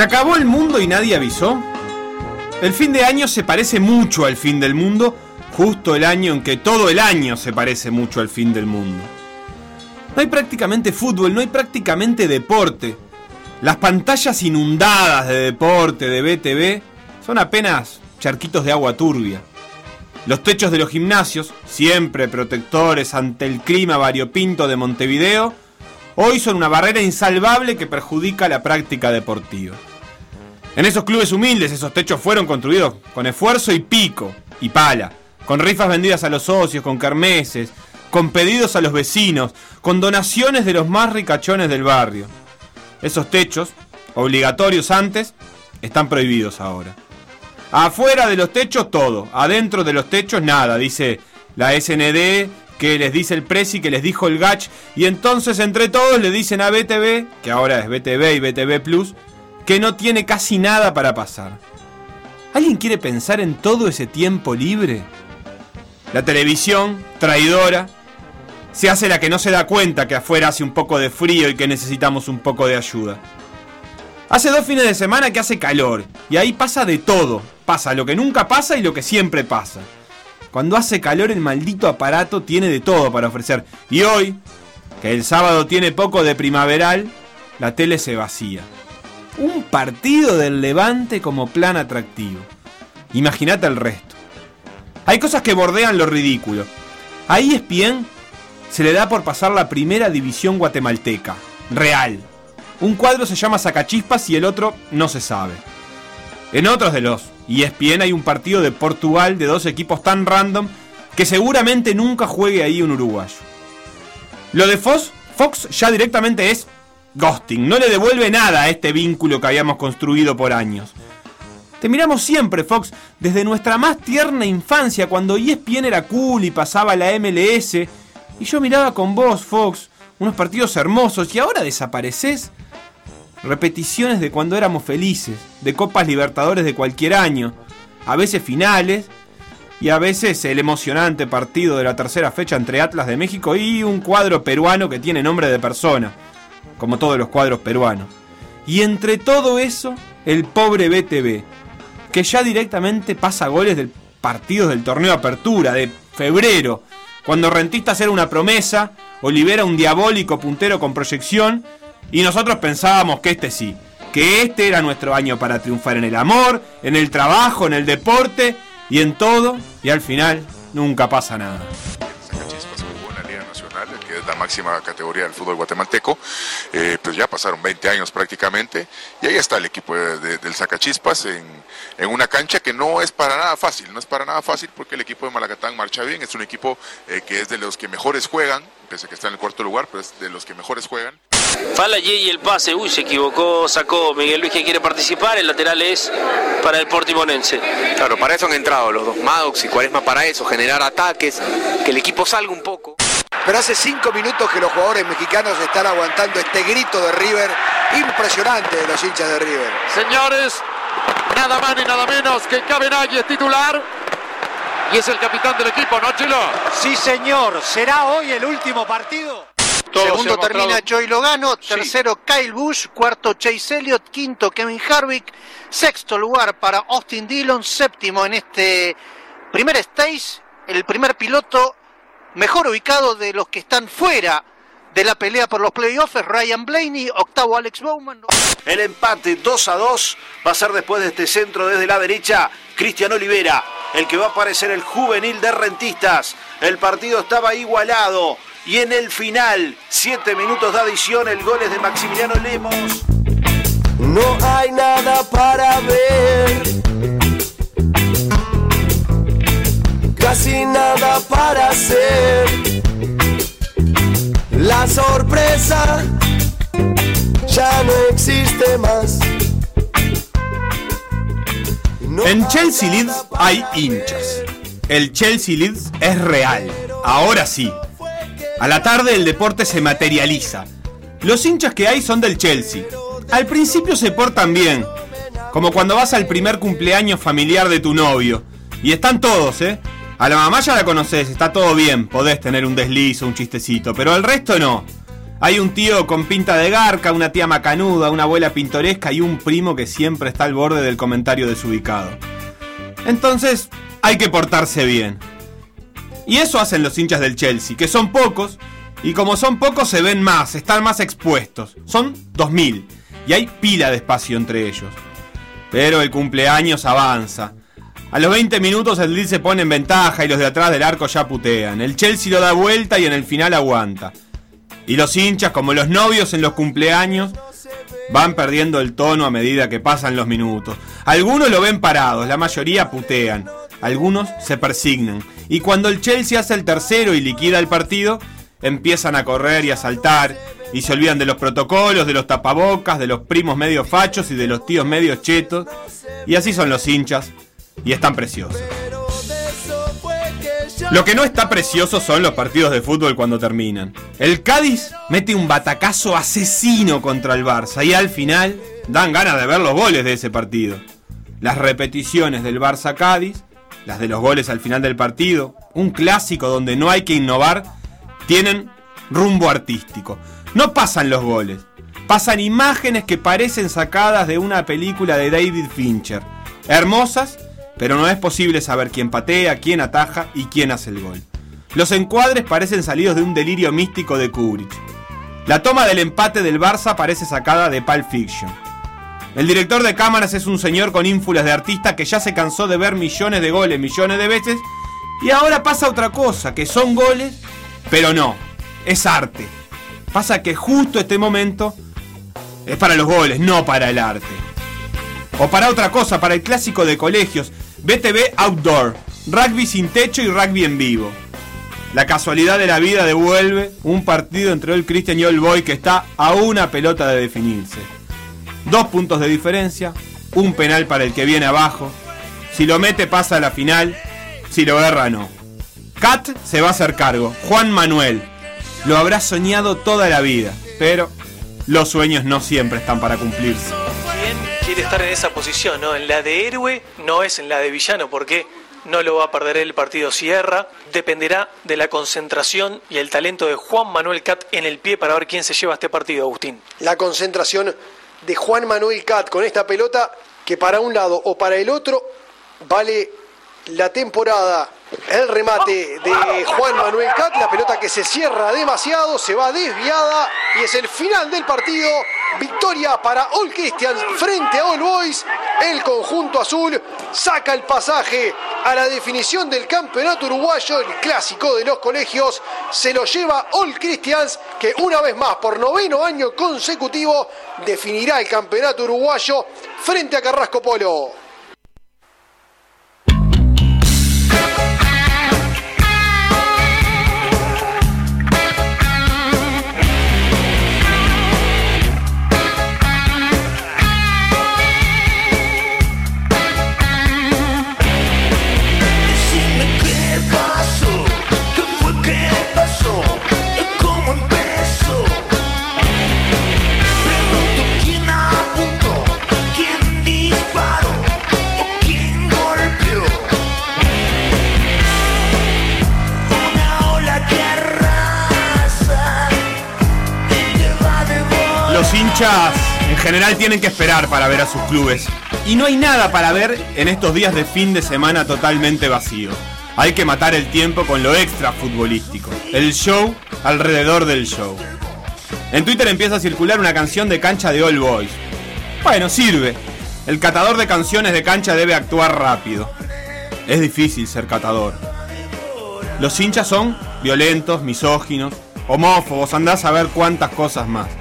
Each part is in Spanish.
¿Se acabó el mundo y nadie avisó? El fin de año se parece mucho al fin del mundo, justo el año en que todo el año se parece mucho al fin del mundo. No hay prácticamente fútbol, no hay prácticamente deporte. Las pantallas inundadas de deporte, de BTV, son apenas charquitos de agua turbia. Los techos de los gimnasios, siempre protectores ante el clima variopinto de Montevideo, hoy son una barrera insalvable que perjudica la práctica deportiva. En esos clubes humildes esos techos fueron construidos con esfuerzo y pico y pala, con rifas vendidas a los socios, con kermeses, con pedidos a los vecinos, con donaciones de los más ricachones del barrio. Esos techos, obligatorios antes, están prohibidos ahora. Afuera de los techos todo, adentro de los techos nada, dice la SND, que les dice el Presi, que les dijo el Gach, y entonces entre todos le dicen a BTV, que ahora es BTV y BTV Plus, que no tiene casi nada para pasar. ¿Alguien quiere pensar en todo ese tiempo libre? La televisión, traidora, se hace la que no se da cuenta que afuera hace un poco de frío y que necesitamos un poco de ayuda. Hace dos fines de semana que hace calor y ahí pasa de todo. Pasa lo que nunca pasa y lo que siempre pasa. Cuando hace calor el maldito aparato tiene de todo para ofrecer. Y hoy, que el sábado tiene poco de primaveral, la tele se vacía. Un partido del levante como plan atractivo. Imagínate el resto. Hay cosas que bordean lo ridículo. A ESPN se le da por pasar la primera división guatemalteca. Real. Un cuadro se llama Sacachispas y el otro no se sabe. En otros de los ESPN hay un partido de Portugal de dos equipos tan random que seguramente nunca juegue ahí un uruguayo. Lo de Fox, Fox ya directamente es ghosting, no le devuelve nada a este vínculo que habíamos construido por años. Te miramos siempre, Fox, desde nuestra más tierna infancia, cuando ESPN era cool y pasaba la MLS, y yo miraba con vos, Fox, unos partidos hermosos, y ahora desapareces. Repeticiones de cuando éramos felices, de Copas Libertadores de cualquier año, a veces finales y a veces el emocionante partido de la tercera fecha entre Atlas de México y un cuadro peruano que tiene nombre de persona, como todos los cuadros peruanos. Y entre todo eso, el pobre BTV, que ya directamente pasa goles del partido del torneo Apertura de febrero, cuando Rentistas era una promesa, Olivera un diabólico puntero con proyección y nosotros pensábamos que este sí, que este era nuestro año para triunfar en el amor, en el trabajo, en el deporte y en todo, y al final nunca pasa nada es la máxima categoría del fútbol guatemalteco, eh, pues ya pasaron 20 años prácticamente, y ahí está el equipo del Sacachispas en, en, una cancha que no es para nada fácil, no es para nada fácil porque el equipo de Malacatán marcha bien, es un equipo eh, que es de los que mejores juegan, pese a que está en el cuarto lugar, pero es de los que mejores juegan. Fala y el pase, uy, se equivocó, sacó Miguel Luis que quiere participar, el lateral es para el Portimonense. Claro, para eso han entrado los dos Maddox y Cuaresma para eso, generar ataques, que el equipo salga un poco. Pero hace cinco minutos que los jugadores mexicanos están aguantando este grito de River impresionante de los hinchas de River. Señores, nada más ni nada menos que Cabenagui es titular. Y es el capitán del equipo, ¿no, Chilo? Sí, señor. ¿Será hoy el último partido? Segundo termina Joey Logano, tercero Kyle Bush, cuarto Chase Elliott, quinto Kevin Harvick, sexto lugar para Austin Dillon, séptimo en este primer stage, el primer piloto mejor ubicado de los que están fuera de la pelea por los playoffs Ryan Blaney, octavo Alex Bowman. El empate 2 a 2 va a ser después de este centro desde la derecha, Cristian Olivera, el que va a aparecer el juvenil de rentistas. El partido estaba igualado y en el final, 7 minutos de adición, el gol es de Maximiliano Lemos. No hay nada para ver. Casi nada para hacer. La sorpresa ya no existe más. en Chelsea Leeds hay hinchas. El Chelsea Leeds es real. Ahora sí. A la tarde el deporte se materializa. Los hinchas que hay son del Chelsea. Al principio se portan bien, como cuando vas al primer cumpleaños familiar de tu novio. Y están todos, ¿eh? A la mamá ya la conoces, está todo bien, podés tener un desliz o un chistecito, pero al resto no. Hay un tío con pinta de garca, una tía macanuda, una abuela pintoresca y un primo que siempre está al borde del comentario desubicado. Entonces, hay que portarse bien. Y eso hacen los hinchas del Chelsea, que son pocos, y como son pocos se ven más, están más expuestos. Son 2.000, y hay pila de espacio entre ellos. Pero el cumpleaños avanza. A los 20 minutos el Lille se pone en ventaja y los de atrás del arco ya putean. El Chelsea lo da vuelta y en el final aguanta. Y los hinchas, como los novios en los cumpleaños, van perdiendo el tono a medida que pasan los minutos. Algunos lo ven parados, la mayoría putean. Algunos se persignan. Y cuando el Chelsea hace el tercero y liquida el partido, empiezan a correr y a saltar. Y se olvidan de los protocolos, de los tapabocas, de los primos medio fachos y de los tíos medio chetos. Y así son los hinchas. Y están preciosos. Lo que no está precioso son los partidos de fútbol cuando terminan. El Cádiz mete un batacazo asesino contra el Barça y al final dan ganas de ver los goles de ese partido. Las repeticiones del Barça Cádiz, las de los goles al final del partido, un clásico donde no hay que innovar, tienen rumbo artístico. No pasan los goles, pasan imágenes que parecen sacadas de una película de David Fincher. Hermosas pero no es posible saber quién patea, quién ataja y quién hace el gol. Los encuadres parecen salidos de un delirio místico de Kubrick. La toma del empate del Barça parece sacada de Pulp Fiction. El director de cámaras es un señor con ínfulas de artista que ya se cansó de ver millones de goles millones de veces y ahora pasa otra cosa, que son goles, pero no, es arte. Pasa que justo este momento es para los goles, no para el arte. O para otra cosa, para el clásico de colegios, BTV Outdoor, rugby sin techo y rugby en vivo. La casualidad de la vida devuelve un partido entre el Christian y el Boy que está a una pelota de definirse. Dos puntos de diferencia, un penal para el que viene abajo. Si lo mete pasa a la final, si lo agarra no. Cat se va a hacer cargo, Juan Manuel. Lo habrá soñado toda la vida, pero los sueños no siempre están para cumplirse quiere estar en esa posición, ¿no? En la de héroe, no es en la de villano, porque no lo va a perder el partido Sierra. Dependerá de la concentración y el talento de Juan Manuel Cat en el pie para ver quién se lleva este partido, Agustín. La concentración de Juan Manuel Cat con esta pelota que para un lado o para el otro vale la temporada. El remate de Juan Manuel Cat, la pelota que se cierra demasiado, se va desviada y es el final del partido. Victoria para All Christians frente a All Boys. El conjunto azul saca el pasaje a la definición del campeonato uruguayo, el clásico de los colegios. Se lo lleva All Christians, que una vez más, por noveno año consecutivo, definirá el campeonato uruguayo frente a Carrasco Polo. En general tienen que esperar para ver a sus clubes. Y no hay nada para ver en estos días de fin de semana totalmente vacío. Hay que matar el tiempo con lo extra futbolístico. El show alrededor del show. En Twitter empieza a circular una canción de cancha de All Boys. Bueno, sirve. El catador de canciones de cancha debe actuar rápido. Es difícil ser catador. Los hinchas son violentos, misóginos, homófobos, andás a ver cuántas cosas más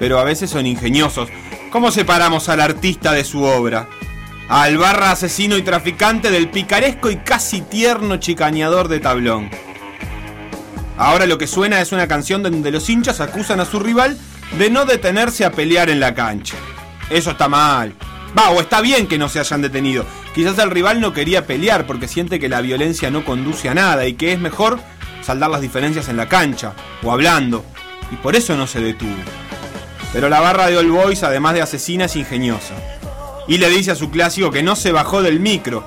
pero a veces son ingeniosos. ¿Cómo separamos al artista de su obra? Al barra asesino y traficante del picaresco y casi tierno chicañador de tablón. Ahora lo que suena es una canción donde los hinchas acusan a su rival de no detenerse a pelear en la cancha. Eso está mal. Va, o está bien que no se hayan detenido. Quizás el rival no quería pelear porque siente que la violencia no conduce a nada y que es mejor saldar las diferencias en la cancha o hablando. Y por eso no se detuvo. Pero la barra de All Boys, además de asesina, es ingeniosa. Y le dice a su clásico que no se bajó del micro.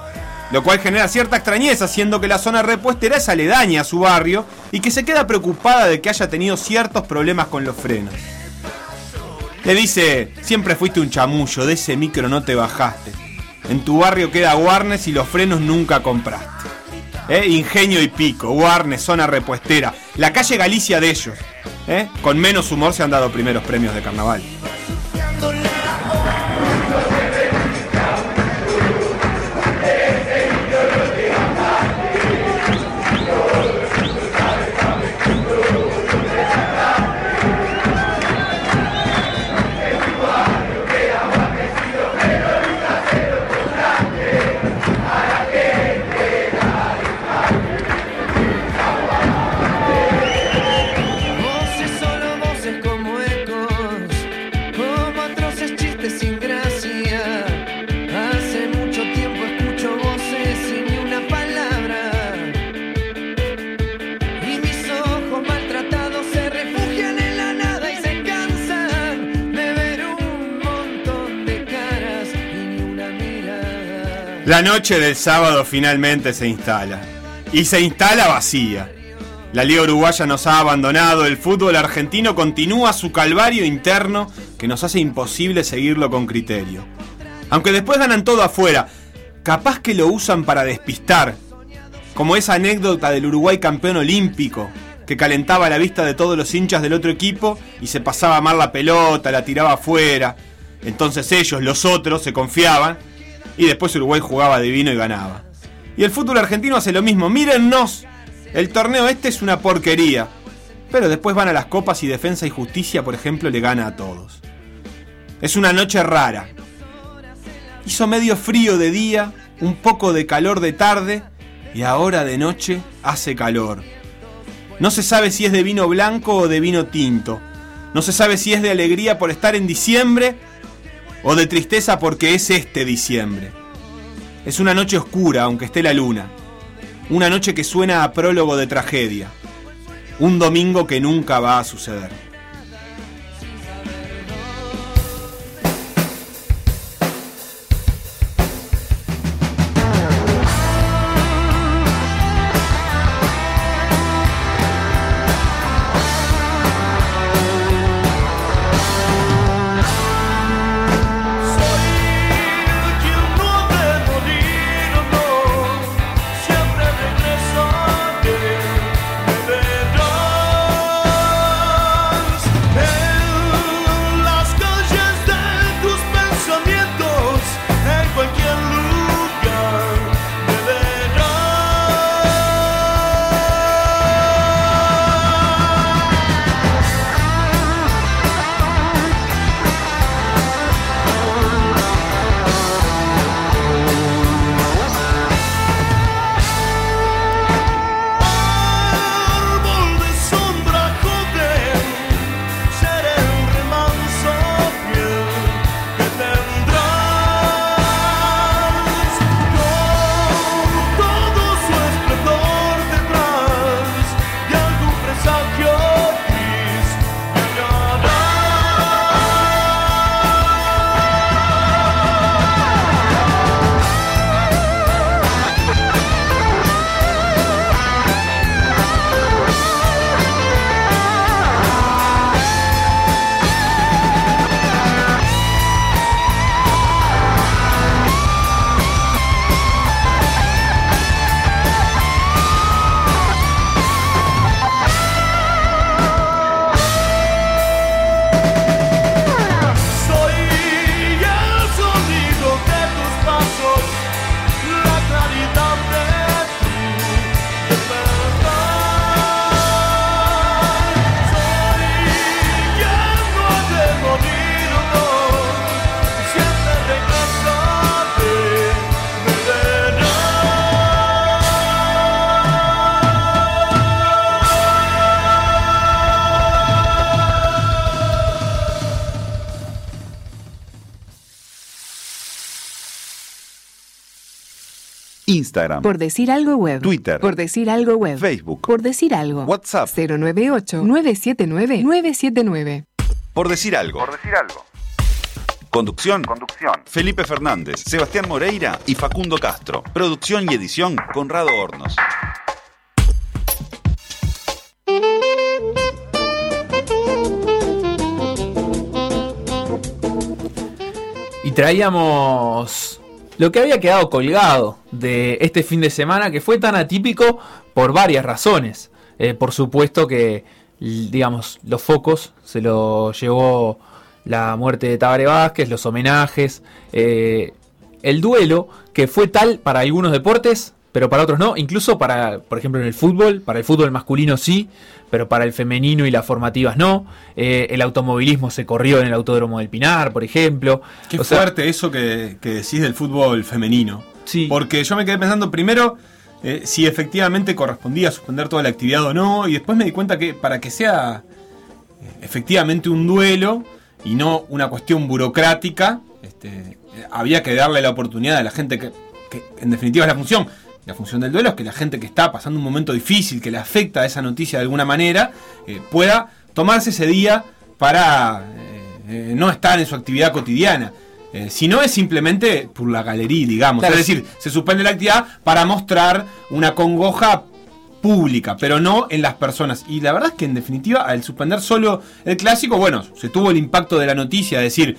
lo cual genera cierta extrañeza, siendo que la zona repuestera es aledaña a su barrio y que se queda preocupada de que haya tenido ciertos problemas con los frenos. Le dice, siempre fuiste un chamullo, de ese micro no te bajaste. En tu barrio queda Warnes y los frenos nunca compraste. ¿Eh? Ingenio y pico, Warnes, zona repuestera, la calle Galicia de ellos. ¿Eh? Con menos humor se han dado primeros premios de carnaval. La noche del sábado finalmente se instala. Y se instala vacía. La Liga Uruguaya nos ha abandonado, el fútbol argentino continúa su calvario interno que nos hace imposible seguirlo con criterio. Aunque después ganan todo afuera, capaz que lo usan para despistar. Como esa anécdota del Uruguay campeón olímpico, que calentaba la vista de todos los hinchas del otro equipo y se pasaba mal la pelota, la tiraba afuera. Entonces ellos, los otros, se confiaban y después Uruguay jugaba divino y ganaba. Y el fútbol argentino hace lo mismo. Mírennos. El torneo este es una porquería. Pero después van a las copas y Defensa y Justicia, por ejemplo, le gana a todos. Es una noche rara. Hizo medio frío de día, un poco de calor de tarde y ahora de noche hace calor. No se sabe si es de vino blanco o de vino tinto. No se sabe si es de alegría por estar en diciembre o de tristeza porque es este diciembre. Es una noche oscura, aunque esté la luna. Una noche que suena a prólogo de tragedia. Un domingo que nunca va a suceder. Instagram, Por decir algo web. Twitter, Por decir algo web. Facebook, Por decir algo. WhatsApp. 098 979 979. por decir algo. Por decir algo. Conducción. Felipe Fernández, Sebastián Moreira y Facundo Castro. Producción y edición Conrado Hornos. Y traíamos lo que había quedado colgado de este fin de semana que fue tan atípico por varias razones. Eh, por supuesto que, digamos, los focos se lo llevó la muerte de Tabaré Vázquez, los homenajes, eh, el duelo que fue tal para algunos deportes, pero para otros no, incluso para, por ejemplo, en el fútbol, para el fútbol masculino sí, pero para el femenino y las formativas no. Eh, el automovilismo se corrió en el Autódromo del Pinar, por ejemplo. Qué O sea, fuerte eso que, que decís del fútbol femenino. Sí. Porque yo me quedé pensando primero eh, si efectivamente correspondía suspender toda la actividad o no, y después me di cuenta que para que sea eh, efectivamente un duelo y no una cuestión burocrática, este, había que darle la oportunidad a la gente que, que en definitiva es la función. La función del duelo es que la gente que está pasando un momento difícil, que le afecta esa noticia de alguna manera, eh, pueda tomarse ese día para eh, eh, no estar en su actividad cotidiana. Eh, si no es simplemente por la galería, digamos. Claro, es decir, se suspende la actividad para mostrar una congoja pública, pero no en las personas. Y la verdad es que en definitiva, al suspender solo el clásico, bueno, se tuvo el impacto de la noticia, es decir,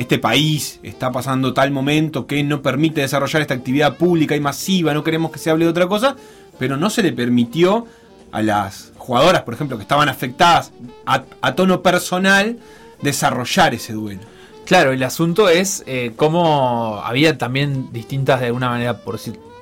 este país está pasando tal momento que no permite desarrollar esta actividad pública y masiva, no queremos que se hable de otra cosa, pero no se le permitió a las jugadoras, por ejemplo, que estaban afectadas a, tono personal, desarrollar ese duelo. Claro, el asunto es eh, cómo había también distintas, de alguna manera, por,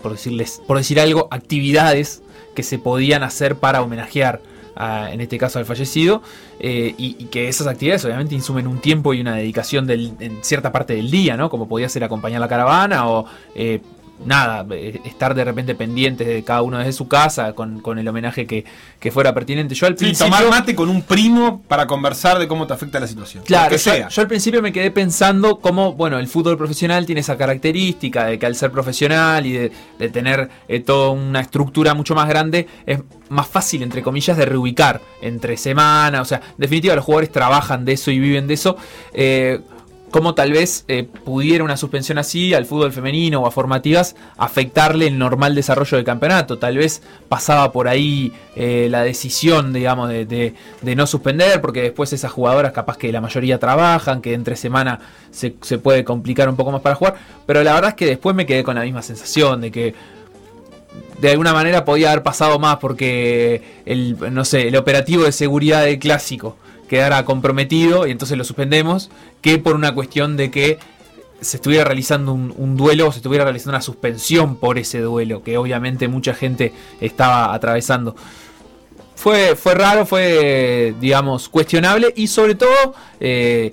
decirles, por decir algo, actividades que se podían hacer para homenajear, en este caso, al fallecido, eh, y, y que esas actividades obviamente insumen un tiempo y una dedicación del- en cierta parte del día, ¿no? Como podía ser acompañar la caravana o... eh, Nada, eh, estar de repente pendientes de cada uno desde su casa con, con el homenaje que, que fuera pertinente. Yo al Sí, principio. tomar mate con un primo para conversar de cómo te afecta la situación. Claro, que yo, sea. yo al principio me quedé pensando cómo, bueno, el fútbol profesional tiene esa característica de que al ser profesional y de, de tener eh, toda una estructura mucho más grande, es más fácil, entre comillas, de reubicar entre semana. O sea, en definitiva, los jugadores trabajan de eso y viven de eso. Eh, cómo tal vez eh, pudiera una suspensión así al fútbol femenino o a formativas afectarle el normal desarrollo del campeonato. Tal vez pasaba por ahí eh, la decisión, digamos, de, de- no suspender, porque después esas jugadoras capaz que la mayoría trabajan, que entre semana se, se puede complicar un poco más para jugar. Pero la verdad es que después me quedé con la misma sensación de que de alguna manera podía haber pasado más porque el, no sé, el operativo de seguridad del clásico quedara comprometido y entonces lo suspendemos, que por una cuestión de que se estuviera realizando un, duelo o se estuviera realizando una suspensión por ese duelo, que obviamente mucha gente estaba atravesando. Fue, fue raro, fue, digamos, cuestionable y sobre todo, eh,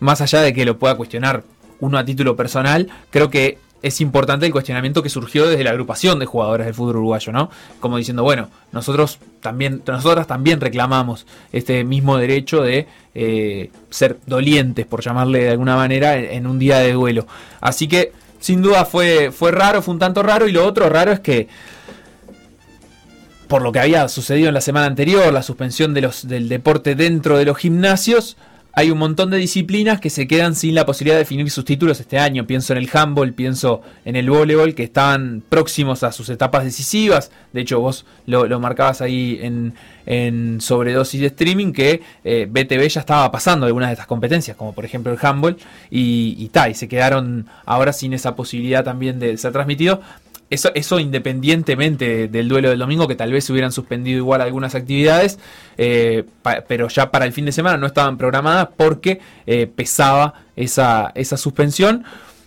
más allá de que lo pueda cuestionar uno a título personal, creo que es importante el cuestionamiento que surgió desde la agrupación de jugadores del fútbol uruguayo, ¿no? Como diciendo, bueno, nosotros también, nosotras también reclamamos este mismo derecho de eh, ser dolientes, por llamarle de alguna manera, en, un día de duelo. Así que, sin duda, fue, fue raro, fue un tanto raro, y lo otro raro es que por lo que había sucedido en la semana anterior, la suspensión del deporte dentro de los gimnasios, hay un montón de disciplinas que se quedan sin la posibilidad de definir sus títulos este año. Pienso en el handball, pienso en el voleibol, que estaban próximos a sus etapas decisivas. De hecho, vos lo, lo marcabas ahí en, en sobredosis de streaming, que eh, BTV ya estaba pasando algunas de estas competencias, como por ejemplo el handball, y, y, se quedaron ahora sin esa posibilidad también de ser transmitido. Eso, independientemente del duelo del domingo, que tal vez se hubieran suspendido igual algunas actividades, eh, pero ya para el fin de semana no estaban programadas porque eh, pesaba esa, esa suspensión.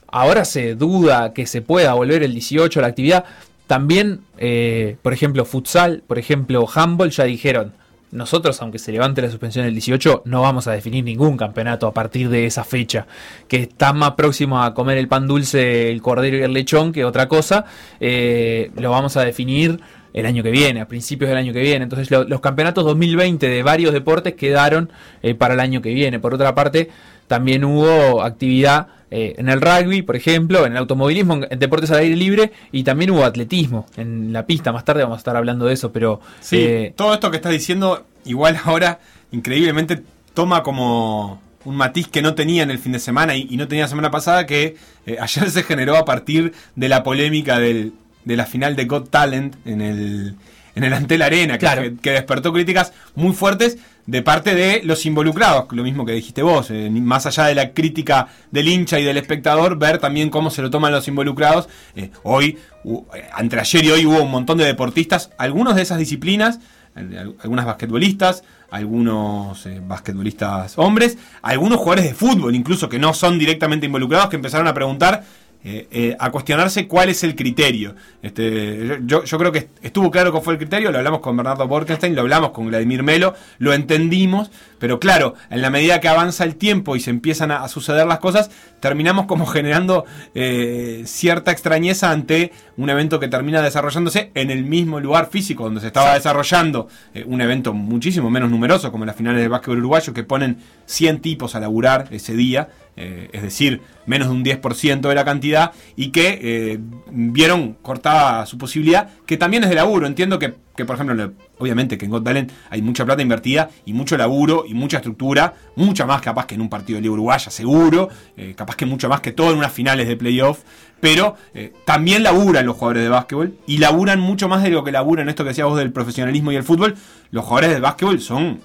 Ahora se duda que se pueda volver el 18 a la actividad. También, eh, por ejemplo, futsal, por ejemplo, handball, ya dijeron, nosotros, aunque se levante la suspensión el 18, no vamos a definir ningún campeonato a partir de esa fecha, que está más próximo a comer el pan dulce, el cordero y el lechón que otra cosa, eh, lo vamos a definir el año que viene, a principios del año que viene. Entonces lo- los campeonatos 2020 de varios deportes quedaron eh, para el año que viene. Por otra parte, también hubo actividad eh, en el rugby, por ejemplo, en el automovilismo, en, deportes al aire libre, y también hubo atletismo en la pista. Más tarde vamos a estar hablando de eso, pero... Sí, eh, todo esto que estás diciendo, igual ahora, increíblemente, toma como un matiz que no tenía en el fin de semana y, y no tenía la semana pasada, que eh, ayer se generó a partir de la polémica del, de la final de Got Talent en el, en el Antel Arena, que, Claro. que- que despertó críticas muy fuertes de parte de los involucrados, lo mismo que dijiste vos, eh, más allá de la crítica del hincha y del espectador, ver también cómo se lo toman los involucrados. Eh, hoy, eh, entre ayer y hoy hubo un montón de deportistas, algunos de esas disciplinas, al- algunas basquetbolistas, algunos eh, basquetbolistas hombres, algunos jugadores de fútbol, incluso que no son directamente involucrados, que empezaron a preguntar eh, eh, a cuestionarse cuál es el criterio. Este, yo, yo creo que estuvo claro cuál fue el criterio, lo hablamos con Bernardo Borkenstein, lo hablamos con Vladimir Melo, lo entendimos, pero claro, en la medida que avanza el tiempo y se empiezan a, a suceder las cosas, terminamos como generando eh, cierta extrañeza ante un evento que termina desarrollándose en el mismo lugar físico donde se estaba desarrollando eh, un evento muchísimo menos numeroso como las finales del básquetbol uruguayo que ponen 100 tipos a laburar ese día, eh, es decir, menos de un 10% de la cantidad, y que vieron cortada su posibilidad, que también es de laburo. Entiendo que, que, por ejemplo, lo- obviamente que en Got Talent hay mucha plata invertida y mucho laburo y mucha estructura, mucha más capaz que en un partido de Liga Uruguaya, seguro, eh, capaz que mucho más que todo en unas finales de playoff, pero eh, también laburan los jugadores de básquetbol y laburan mucho más de lo que laburan esto que decías vos del profesionalismo y el fútbol. Los jugadores de básquetbol son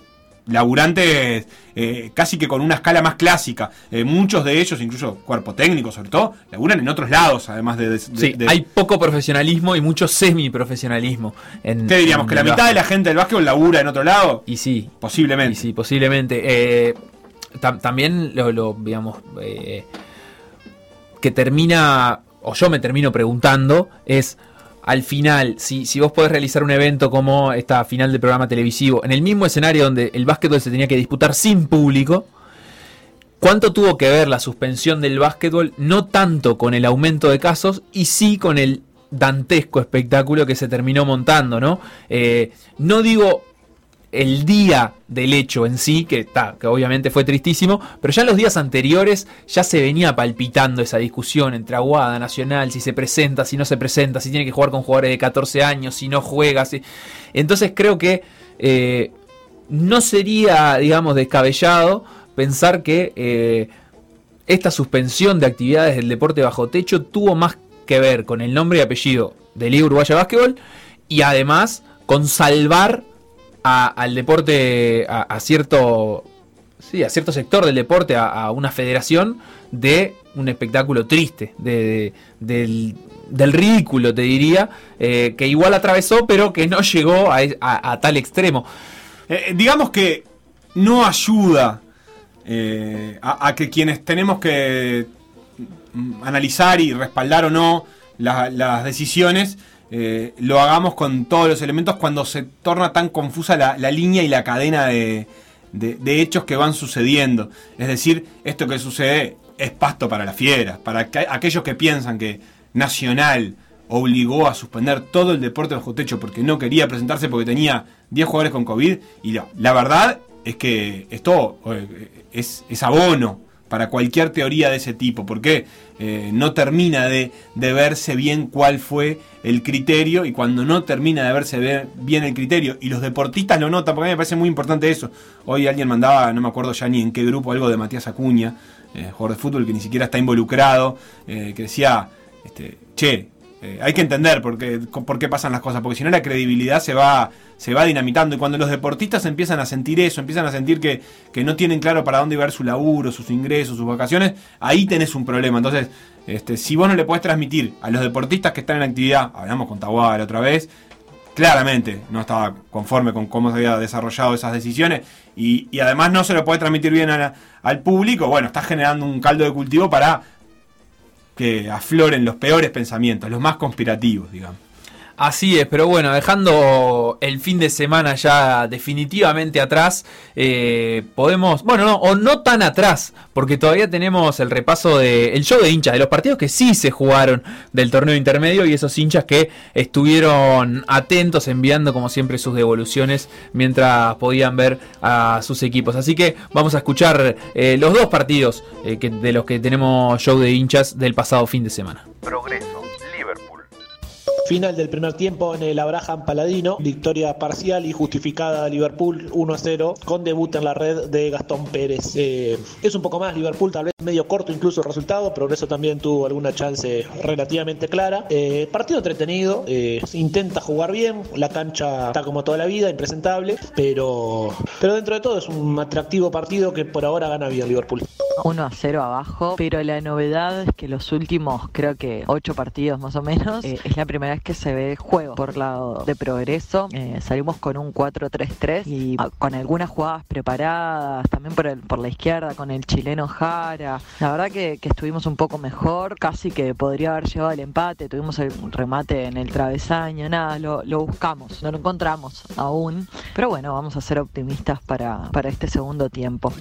laburantes eh, casi que con una escala más clásica. Eh, muchos de ellos, incluso cuerpo técnico sobre todo, laburan en otros lados, además de... de- Sí, de- hay poco profesionalismo y mucho semi-profesionalismo. en- ¿Qué diríamos? en ¿Que la mitad de la gente del básquetbol labura en otro lado? Y sí. Posiblemente. Y sí, posiblemente. Eh, tam- también lo, lo, digamos, que termina, o yo me termino preguntando, es al final, si, si vos podés realizar un evento como esta final de programa televisivo, en el mismo escenario donde el básquetbol se tenía que disputar sin público, ¿Cuánto tuvo que ver la suspensión del básquetbol? No tanto con el aumento de casos y sí con el dantesco espectáculo que se terminó montando, ¿no? Eh, no digo el día del hecho en sí, que, que obviamente fue tristísimo, pero ya en los días anteriores ya se venía palpitando esa discusión entre Aguada, Nacional, si se presenta, si no se presenta, si tiene que jugar con jugadores de 14 años, si no juega. Si... Entonces creo que eh, no sería, digamos, descabellado pensar que eh, esta suspensión de actividades del deporte bajo techo tuvo más que ver con el nombre y apellido de Liga Uruguaya Básquetbol y además con salvar al deporte, a, cierto sí, a cierto sector del deporte, a, una federación, de un espectáculo triste, de, de- del, del ridículo, te diría, eh, que igual atravesó, pero que no llegó a, a tal extremo. Eh, digamos que no ayuda eh, a, que quienes tenemos que mm, analizar y respaldar o no la- las decisiones, eh, lo hagamos con todos los elementos cuando se torna tan confusa la, línea y la cadena de, hechos que van sucediendo. Es decir, esto que sucede es pasto para las fieras, para que- aquellos que piensan que Nacional obligó a suspender todo el deporte bajo techo porque no quería presentarse porque tenía 10 jugadores con COVID. Y la, la verdad es que esto eh, es, es abono para cualquier teoría de ese tipo, porque eh, no termina de, de verse bien cuál fue el criterio y cuando no termina de verse ver bien el criterio y los deportistas lo notan, porque a mí me parece muy importante eso. Hoy alguien mandaba, no me acuerdo ya ni en qué grupo, algo de Matías Acuña, eh, jugador de fútbol que ni siquiera está involucrado, eh, que decía, este, che, eh, hay que entender por qué, pasan las cosas, porque si no la credibilidad se va, se va dinamitando. Y cuando los deportistas empiezan a sentir eso, empiezan a sentir que, que no tienen claro para dónde ir su laburo, sus ingresos, sus vacaciones, ahí tenés un problema. Entonces, este, si vos no le podés transmitir a los deportistas que están en actividad, hablamos con Tahuara otra vez, claramente no estaba conforme con cómo se había desarrollado esas decisiones y, y además no se lo puede transmitir bien al público, bueno, está generando un caldo de cultivo para que afloren los peores pensamientos, los más conspirativos, digamos. Así es, pero bueno, dejando el fin de semana ya definitivamente atrás, eh, podemos, bueno, no, o no tan atrás, porque todavía tenemos el repaso del show de hinchas, de los partidos que sí se jugaron del torneo intermedio y esos hinchas que estuvieron atentos enviando como siempre sus devoluciones mientras podían ver a sus equipos. Así que vamos a escuchar eh, los dos partidos eh, de los que tenemos show de hinchas del pasado fin de semana. Progreso. Final del primer tiempo en el Abraham Paladino, victoria parcial y justificada de Liverpool 1 a 0 con debut en la red de Gastón Pérez. Eh, es un poco más Liverpool, tal vez medio corto incluso el resultado, Progreso también tuvo alguna chance relativamente clara. Eh, partido entretenido, eh, intenta jugar bien, la cancha está como toda la vida, impresentable, pero, pero dentro de todo es un atractivo partido que por ahora gana bien Liverpool. 1 a 0 abajo, pero la novedad es que los últimos, creo que 8 partidos más o menos, eh, es la primera vez que se ve juego por lado de progreso. Eh, salimos con un 4-3-3 y con algunas jugadas preparadas, también por, el, por la izquierda, con el chileno Jara. La verdad que, que estuvimos un poco mejor, casi que podría haber llevado el empate, tuvimos el remate en el travesaño, nada, lo, lo buscamos, no lo encontramos aún, pero bueno, vamos a ser optimistas para, para este segundo tiempo.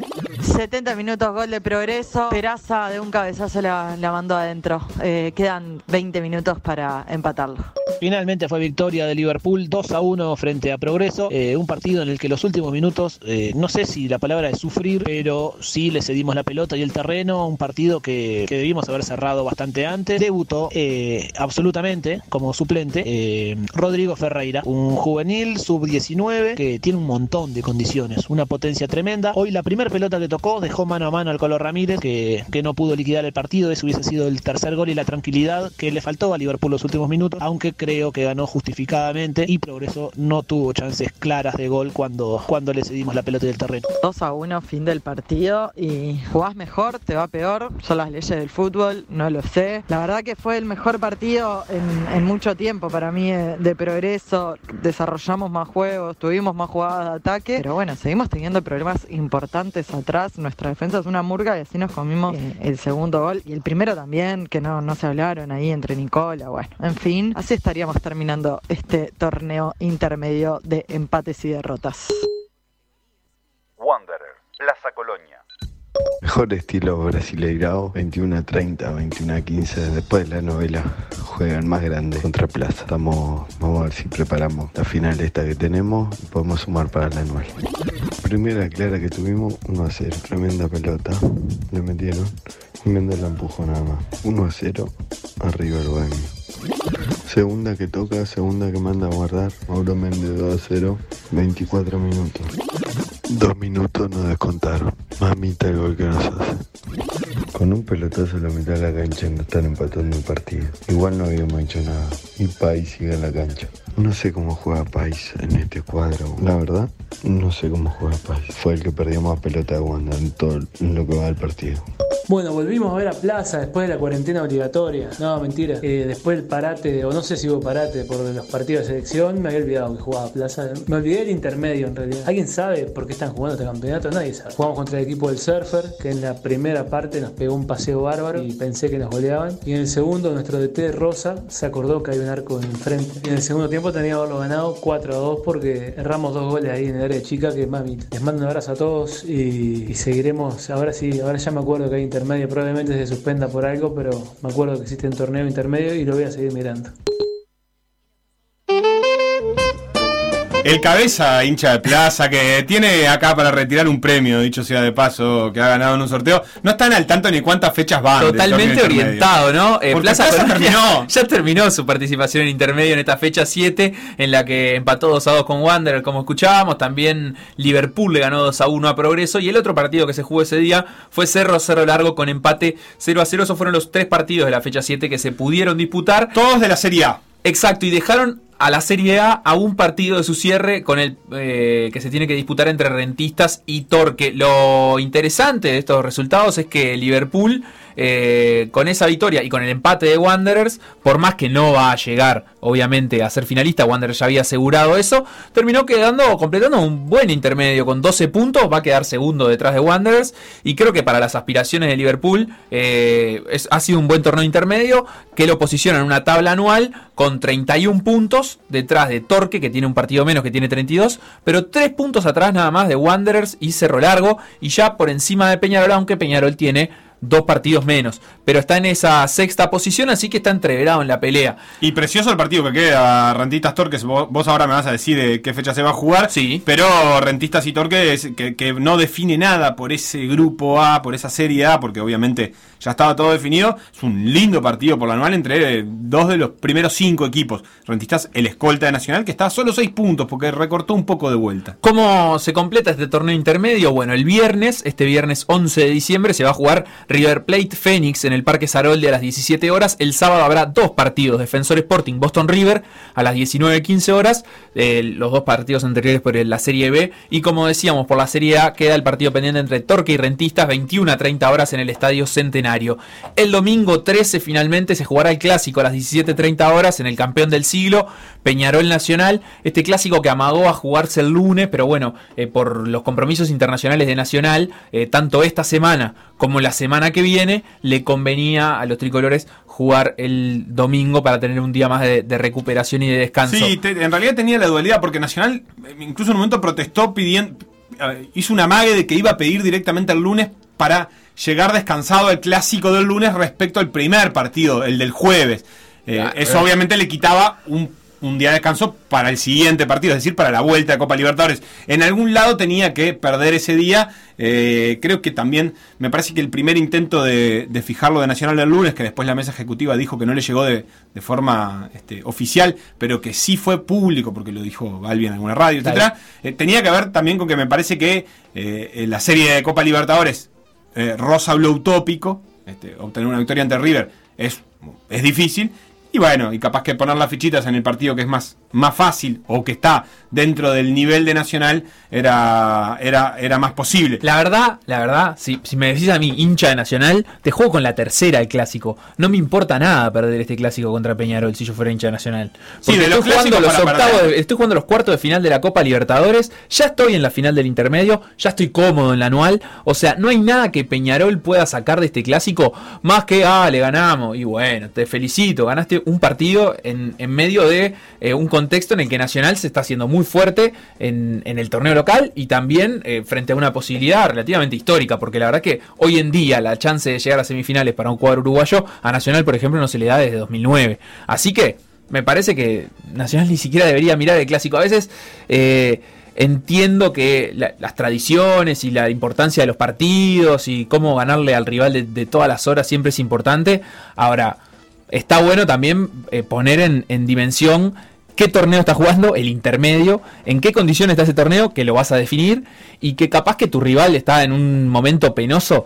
70 minutos gol de progreso. Peraza de un cabezazo la, la mandó adentro. Eh, quedan 20 minutos para empatarlo. Finalmente fue victoria de Liverpool 2 a 1 frente a Progreso, eh, un partido en el que los últimos minutos, eh, no sé si la palabra es sufrir, pero sí le cedimos la pelota y el terreno, un partido que, que debimos haber cerrado bastante antes. Debutó eh, absolutamente como suplente eh, Rodrigo Ferreira, un juvenil sub-19 que tiene un montón de condiciones, una potencia tremenda. Hoy la primera pelota que tocó dejó mano a mano al Color Ramírez, que, que no pudo liquidar el partido, ese hubiese sido el tercer gol y la tranquilidad que le faltó a Liverpool los últimos minutos, aunque creo que ganó justificadamente y Progreso no tuvo chances claras de gol cuando, cuando le cedimos la pelota del terreno. 2 a 1, fin del partido. Y jugás mejor, te va peor. Son las leyes del fútbol, no lo sé. La verdad que fue el mejor partido en, mucho tiempo para mí eh, de progreso. Desarrollamos más juegos, tuvimos más jugadas de ataque. Pero bueno, seguimos teniendo problemas importantes atrás. Nuestra defensa es una murga y así nos comimos eh, el segundo gol. Y el primero también, que no, no se hablaron ahí entre Nicola. Bueno, en fin, así estaríamos terminando este torneo intermedio de empates y derrotas. Wanderer, Plaza Colonia. Mejor estilo brasileirao, 21 a 30, 21 a 15. Después de la novela juegan más grande contra Plaza. Estamos, vamos a ver si preparamos la final esta que tenemos y podemos sumar para la anual. Primera clara que tuvimos, 1 a 0. Tremenda pelota, le metieron. Y la empujó nada más. 1 a 0, arriba el bohemio. Segunda que toca, segunda que manda a guardar. Mauro Méndez 2 a 0, 24 minutos. Dos minutos nos descontaron. Mamita el gol que nos hace. Con un pelotazo a la mitad de la cancha nos están empatando el partido. Igual no habíamos hecho nada. Y Pais sigue en la cancha. No sé cómo juega Pais en este cuadro. La verdad, no sé cómo juega Pais. Fue el que perdió más pelota de Wanda en todo lo que va del partido. Bueno, volvimos a ver a Plaza después de la cuarentena obligatoria. No, mentira. Eh, después del parate, o no sé si hubo parate por los partidos de selección, me había olvidado que jugaba Plaza. Me olvidé del intermedio en realidad. ¿Alguien sabe por qué están jugando este campeonato? Nadie sabe. Jugamos contra el equipo del Surfer, que en la primera parte nos pegó un paseo bárbaro y pensé que nos goleaban. Y en el segundo, nuestro DT Rosa se acordó que hay un arco enfrente. Y en el segundo tiempo teníamos haberlo ganado 4 a 2 porque erramos dos goles ahí en el área chica que mami. Les mando un abrazo a todos y, y seguiremos. Ahora sí, ahora ya me acuerdo que hay intermedio. Probablemente se suspenda por algo, pero me acuerdo que existe un torneo intermedio y lo voy a seguir mirando. El cabeza hincha de plaza que tiene acá para retirar un premio, dicho sea de paso, que ha ganado en un sorteo. No están al tanto ni cuántas fechas van. Totalmente orientado, ¿no? Eh, Plaza Plaza terminó. ya terminó su participación en intermedio en esta fecha 7, en la que empató 2 a 2 con Wanderer, como escuchábamos. También Liverpool le ganó 2 a 1 a Progreso. Y el otro partido que se jugó ese día fue Cerro Cerro Largo con empate 0 a 0. Esos fueron los tres partidos de la fecha 7 que se pudieron disputar. Todos de la Serie A. Exacto, y dejaron a la Serie A a un partido de su cierre con el eh, que se tiene que disputar entre Rentistas y Torque. Lo interesante de estos resultados es que Liverpool, eh, con esa victoria y con el empate de Wanderers, por más que no va a llegar, obviamente, a ser finalista, Wanderers ya había asegurado eso, terminó quedando, completando un buen intermedio. Con 12 puntos, va a quedar segundo detrás de Wanderers, y creo que para las aspiraciones de Liverpool eh, es- ha sido un buen torneo intermedio que lo posiciona en una tabla anual con 31 puntos detrás de Torque, que tiene un partido menos, que tiene 32, pero 3 puntos atrás nada más de Wanderers y Cerro Largo, y ya por encima de Peñarol, aunque Peñarol tiene dos partidos menos. Pero está en esa sexta posición, así que está entreverado en la pelea. Y precioso el partido que queda, Rentistas Torques. Vos, vos ahora me vas a decir de qué fecha se va a jugar. Sí. Pero Rentistas y Torques, que, que no define nada por ese grupo A, por esa serie A, porque obviamente ya estaba todo definido. Es un lindo partido por la anual entre eh, dos de los primeros cinco equipos. Rentistas, el escolta de Nacional, que está a solo seis puntos, porque recortó un poco de vuelta. ¿Cómo se completa este torneo intermedio? Bueno, el viernes, este viernes 11 de diciembre, se va a jugar River Plate Phoenix en el Parque Sarolde a las 17 horas. El sábado habrá dos partidos, Defensor Sporting Boston River a las 19.15 horas, eh, los dos partidos anteriores por la Serie B. Y como decíamos, por la Serie A queda el partido pendiente entre Torque y Rentistas, 21 a 30 horas en el Estadio Centenario. El domingo 13 finalmente se jugará el clásico a las 17.30 horas en el campeón del siglo, Peñarol Nacional. Este clásico que amagó a jugarse el lunes, pero bueno, eh, por los compromisos internacionales de Nacional, eh, tanto esta semana como la semana que viene, le convenía a los tricolores jugar el domingo para tener un día más de, de recuperación y de descanso. Sí, te- en realidad tenía la dualidad, porque Nacional eh, incluso en un momento protestó pidiendo. Hizo una mague de que iba a pedir directamente el lunes para llegar descansado al clásico del lunes respecto al primer partido, el del jueves. Eh, eso obviamente le quitaba un, un día de descanso para el siguiente partido, es decir, para la vuelta de Copa Libertadores. En algún lado tenía que perder ese día. eh, creo que también, me parece que el primer intento de, de fijarlo de Nacional del lunes, que después la mesa ejecutiva dijo que no le llegó de, de forma este, oficial, pero que sí fue público, porque lo dijo Galvi en alguna radio, etcétera, eh, tenía que ver también con que me parece que eh, en la serie de Copa Libertadores rosa lo utópico, este, obtener una victoria ante River es, es difícil. Y bueno, y capaz que poner las fichitas en el partido que es más, más fácil o que está dentro del nivel de Nacional era, era, era más posible. La verdad, la verdad, si, si me decís a mí, hincha de Nacional, te juego con la tercera del clásico. No me importa nada perder este clásico contra Peñarol si yo fuera hincha de Nacional. Sí, Porque de estoy jugando los octavos, de- estoy jugando los cuartos de final de la Copa Libertadores, ya estoy en la final del intermedio, ya estoy cómodo en la anual. O sea, no hay nada que Peñarol pueda sacar de este clásico más que, ah, le ganamos. Y bueno, te felicito, ganaste un partido en, medio de eh, un contexto en el que Nacional se está haciendo muy fuerte en, el torneo local y también eh, frente a una posibilidad relativamente histórica, porque la verdad que hoy en día la chance de llegar a semifinales para un cuadro uruguayo a Nacional, por ejemplo, no se le da desde 2009. Así que me parece que Nacional ni siquiera debería mirar el clásico. A veces eh, entiendo que la- las tradiciones y la importancia de los partidos y cómo ganarle al rival de, de todas las horas siempre es importante. Ahora, está bueno también eh, poner en, en dimensión qué torneo está jugando, el intermedio, en qué condiciones está ese torneo, que lo vas a definir, y que capaz que tu rival está en un momento penoso.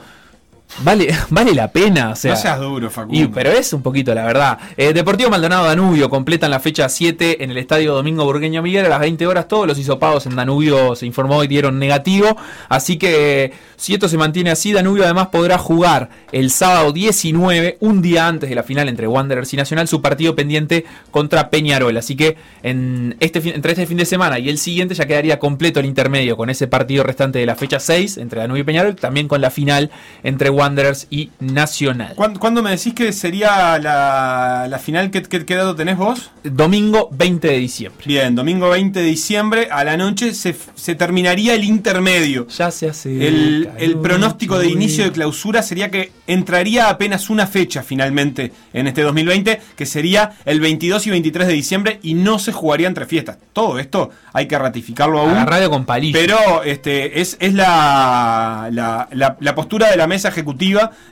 Vale, vale la pena, o sea. no seas duro, Facundo. Y- pero es un poquito la verdad. Eh, Deportivo Maldonado Danubio completan la fecha 7 en el Estadio Domingo Burgueño Miguel a las 20 horas. Todos los hisopados en Danubio se informó y dieron negativo. Así que si esto se mantiene así, Danubio además podrá jugar el sábado 19, un día antes de la final entre Wanderers y Nacional, su partido pendiente contra Peñarol. Así que en este fin- entre este fin de semana y el siguiente ya quedaría completo el intermedio con ese partido restante de la fecha 6 entre Danubio y Peñarol, también con la final entre Wanderers y Nacional. ¿Cuándo, cuándo me decís que sería la, la final? ¿Qué, qué, qué dato tenés vos? Domingo 20 de diciembre. Bien, domingo 20 de diciembre, a la noche se, se terminaría el intermedio. Ya se hace. El, el pronóstico de inicio de clausura sería que entraría apenas una fecha finalmente en este 2020, que sería el 22 y 23 de diciembre y no se jugaría entre fiestas. Todo esto hay que ratificarlo aún. A la radio con palillo. Pero este, es, es la, la, la- la postura de la mesa ejecutiva.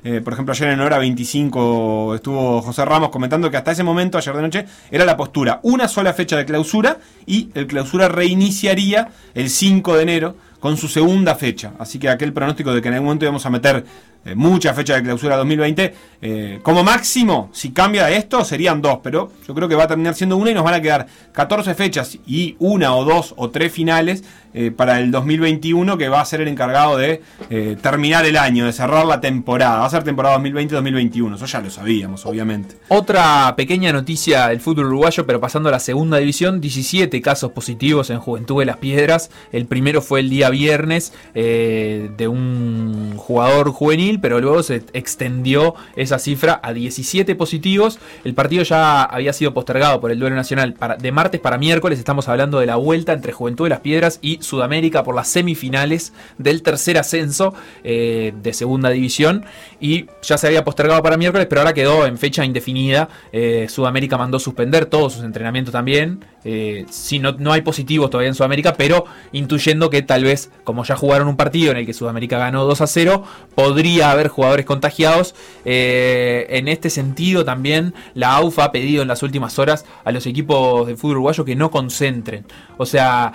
Eh, por ejemplo, ayer en hora 25 estuvo José Ramos comentando que hasta ese momento, ayer de noche, era la postura. Una sola fecha de clausura y el clausura reiniciaría el 5 de enero con su segunda fecha. Así que aquel pronóstico de que en algún momento íbamos a meter eh, mucha fecha de clausura 2020, eh, como máximo, si cambia esto, serían dos, pero yo creo que va a terminar siendo una y nos van a quedar 14 fechas y una o dos o tres finales eh, para el 2021 que va a ser el encargado de eh, terminar el año, de cerrar la temporada. Va a ser temporada 2020-2021, eso ya lo sabíamos, obviamente. Otra pequeña noticia del fútbol uruguayo, pero pasando a la segunda división, 17 casos positivos en Juventud de las Piedras. El primero fue el día viernes de un jugador juvenil pero luego se extendió esa cifra a 17 positivos. El partido ya había sido postergado por el duelo nacional de martes para miércoles. Estamos hablando de la vuelta entre Juventud de las Piedras y Sudamérica por las semifinales del tercer ascenso eh, de segunda división. Y ya se había postergado para miércoles, pero ahora quedó en fecha indefinida. Eh, Sudamérica mandó suspender todos sus entrenamientos también. Eh, si no, no hay positivos todavía en Sudamérica, pero intuyendo que tal vez, como ya jugaron un partido en el que Sudamérica ganó 2 a 0, podría haber jugadores contagiados. Eh, en este sentido, también la AUFA ha pedido en las últimas horas a los equipos de fútbol uruguayo que no concentren. O sea.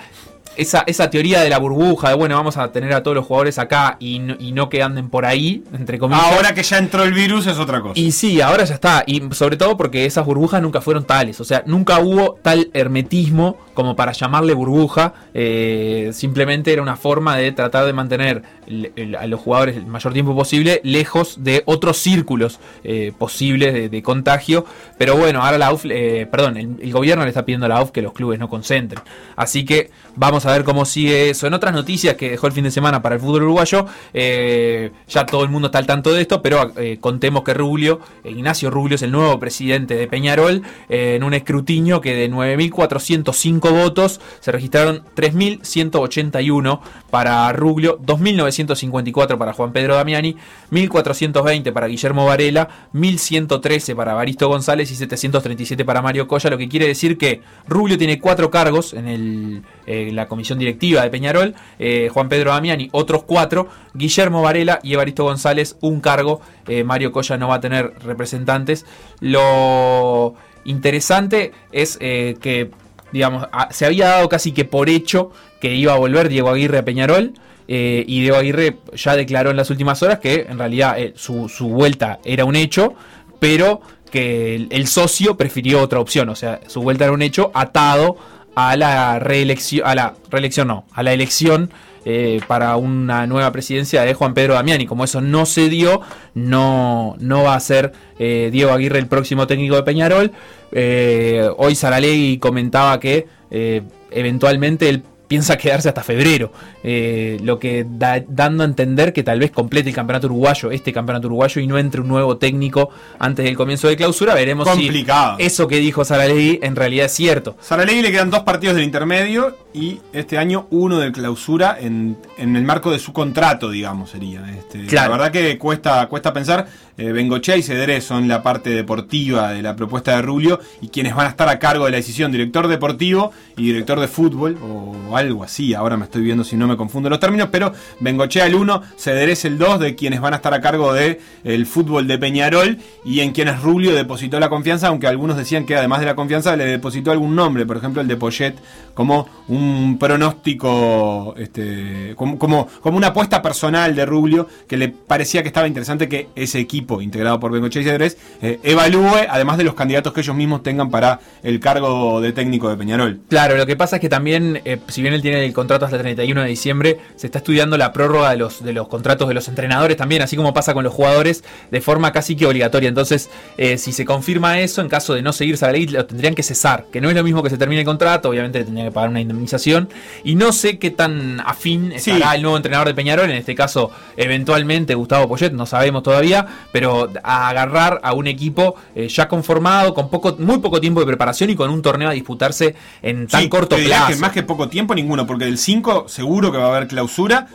Esa, esa teoría de la burbuja, de bueno, vamos a tener a todos los jugadores acá y no, y no que anden por ahí, entre comillas. Ahora que ya entró el virus es otra cosa. Y sí, ahora ya está. Y sobre todo porque esas burbujas nunca fueron tales. O sea, nunca hubo tal hermetismo como para llamarle burbuja. Eh, simplemente era una forma de tratar de mantener el- el- a los jugadores el mayor tiempo posible lejos de otros círculos eh, posibles de, de contagio. Pero bueno, ahora la UF, eh, perdón, el, el gobierno le está pidiendo a la UF que los clubes no concentren. Así que vamos a ver cómo sigue eso. En otras noticias que dejó el fin de semana para el fútbol uruguayo, eh, ya todo el mundo está al tanto de esto, pero eh, contemos que Rubio, eh, Ignacio Rubio es el nuevo presidente de Peñarol, en un escrutinio que de 9.405 votos se registraron 3.181 para Rubio, 2.954 para Juan Pedro Damiani, 1.420 para Guillermo Varela, 1.113 para Baristo González y 737 para Mario Colla, lo que quiere decir que Rubio tiene cuatro cargos en el, eh, la comisión directiva de Peñarol, eh, Juan Pedro Damiani otros cuatro, Guillermo Varela y Evaristo González un cargo, eh, Mario Colla no va a tener representantes. Lo interesante es eh, que, digamos, se había dado casi que por hecho que iba a volver Diego Aguirre a Peñarol. y Diego Aguirre ya declaró en las últimas horas que en realidad su, vuelta era un hecho, pero que el socio prefirió otra opción. O sea, su vuelta era un hecho atado a la reelección, a la reelección no, a la elección eh, para una nueva presidencia de Juan Pedro Damiani. Como eso no se dio, no, no va a ser eh, Diego Aguirre el próximo técnico de Peñarol. Eh, hoy Saralegui comentaba que eh, eventualmente él piensa quedarse hasta febrero, eh, lo que da, dando a entender que tal vez complete el campeonato uruguayo, este campeonato uruguayo, y no entre un nuevo técnico antes del comienzo de clausura. Veremos Complicado. si eso que dijo Saralegui en realidad es cierto. Saralegui le quedan dos partidos del intermedio y este año uno del clausura en, en el marco de su contrato, digamos, sería. Este, Claro. La verdad que cuesta, cuesta pensar. Eh, Bengochea y Cedré son la parte deportiva de la propuesta de Rubio y quienes van a estar a cargo de la decisión, director deportivo y director de fútbol o algo así. Ahora me estoy viendo si no me confundo los términos, pero Bengochea el 1, Cedré es el 2 de quienes van a estar a cargo de el fútbol de Peñarol y en quienes Rubio depositó la confianza, aunque algunos decían que además de la confianza le depositó algún nombre, por ejemplo el de Poyet, como un pronóstico, este, como, como, una apuesta personal de Rubio, que le parecía que estaba interesante que ese equipo integrado por Bengochea y Cedrés eh, evalúe, además de los candidatos que ellos mismos tengan para el cargo de técnico de Peñarol. Claro, lo que pasa es que también, eh, si bien él tiene el contrato hasta el 31 de diciembre, se está estudiando la prórroga de los, de los contratos de los entrenadores también, así como pasa con los jugadores, de forma casi que obligatoria. Entonces, eh, si se confirma eso, en caso de no seguirse a la ley, lo tendrían que cesar, que no es lo mismo que se termine el contrato, obviamente le tendrían que pagar una indemnización, y no sé qué tan afín Sí. estará el nuevo entrenador de Peñarol, en este caso, eventualmente Gustavo Poyet, no sabemos todavía, pero a agarrar a un equipo eh, ya conformado, con poco, muy poco tiempo de preparación y con un torneo a disputarse en tan Sí, corto plazo. que más que poco tiempo, ninguno, porque del 5 seguro que va a haber clausura.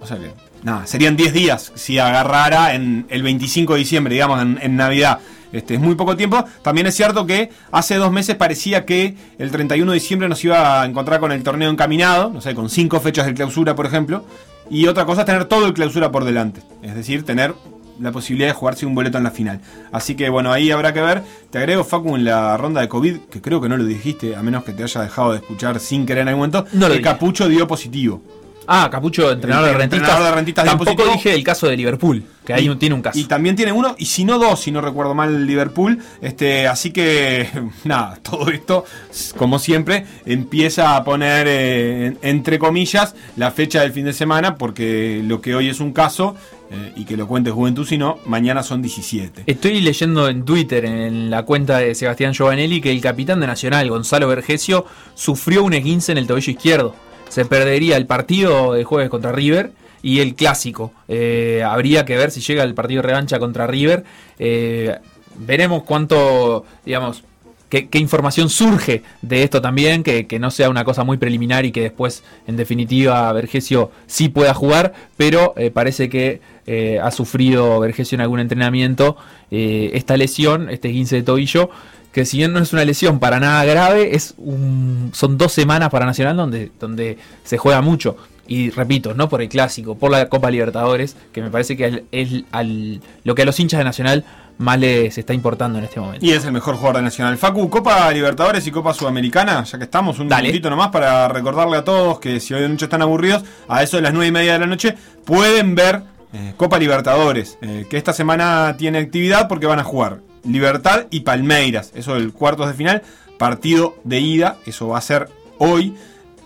O sea que, nada, serían 10 días si agarrara en el 25 de diciembre, digamos, en, en Navidad. Este, es muy poco tiempo. También es cierto que hace dos meses parecía que el 31 de diciembre nos iba a encontrar con el torneo encaminado, no sé, con cinco fechas de clausura, por ejemplo. Y otra cosa es tener todo el clausura por delante. Es decir, tener la posibilidad de jugarse un boleto en la final. Así que bueno, ahí habrá que ver. Te agrego, Facu, en la ronda de COVID, que creo que no lo dijiste, a menos que te haya dejado de escuchar sin querer en algún momento, No lo que. Capucho dio positivo. Ah, Capucho, entrenador El de rentistas. entrenador de rentistas dio Tampoco positivo. dije el caso de Liverpool, que ahí Y- tiene un caso. Y también tiene uno, y si no dos, si no recuerdo mal, Liverpool. Este, así que, nada, todo esto, como siempre, empieza a poner, eh, en- entre comillas, la fecha del fin de semana, porque lo que hoy es un caso, eh, y que lo cuente Juventud, si no, mañana son 17. Estoy leyendo en Twitter, en la cuenta de Sebastián Giovanelli, que el capitán de Nacional, Gonzalo Vergesio, sufrió un esguince en el tobillo izquierdo. Se perdería el partido de jueves contra River y el clásico. Eh, habría que ver si llega el partido de revancha contra River. Eh, veremos cuánto, digamos, qué, información surge de esto también, que, no sea una cosa muy preliminar y que después, en definitiva, Vergesio sí pueda jugar, pero eh, parece que eh, ha sufrido Vergesio en algún entrenamiento eh, esta lesión, este 15 de tobillo. Que si bien no es una lesión para nada grave, es un, son dos semanas para Nacional donde, donde se juega mucho. Y repito, no por el clásico, por la Copa Libertadores, que me parece que es lo que a los hinchas de Nacional más les está importando en este momento. Y es el mejor jugador de Nacional. Facu, Copa Libertadores y Copa Sudamericana, ya que estamos, un Dale. minutito nomás para recordarle a todos que si hoy de noche están aburridos, a eso de las 9 y media de la noche, pueden ver eh, Copa Libertadores, eh, que esta semana tiene actividad porque van a jugar Libertad y Palmeiras, eso del cuartos de final, partido de ida, eso va a ser hoy.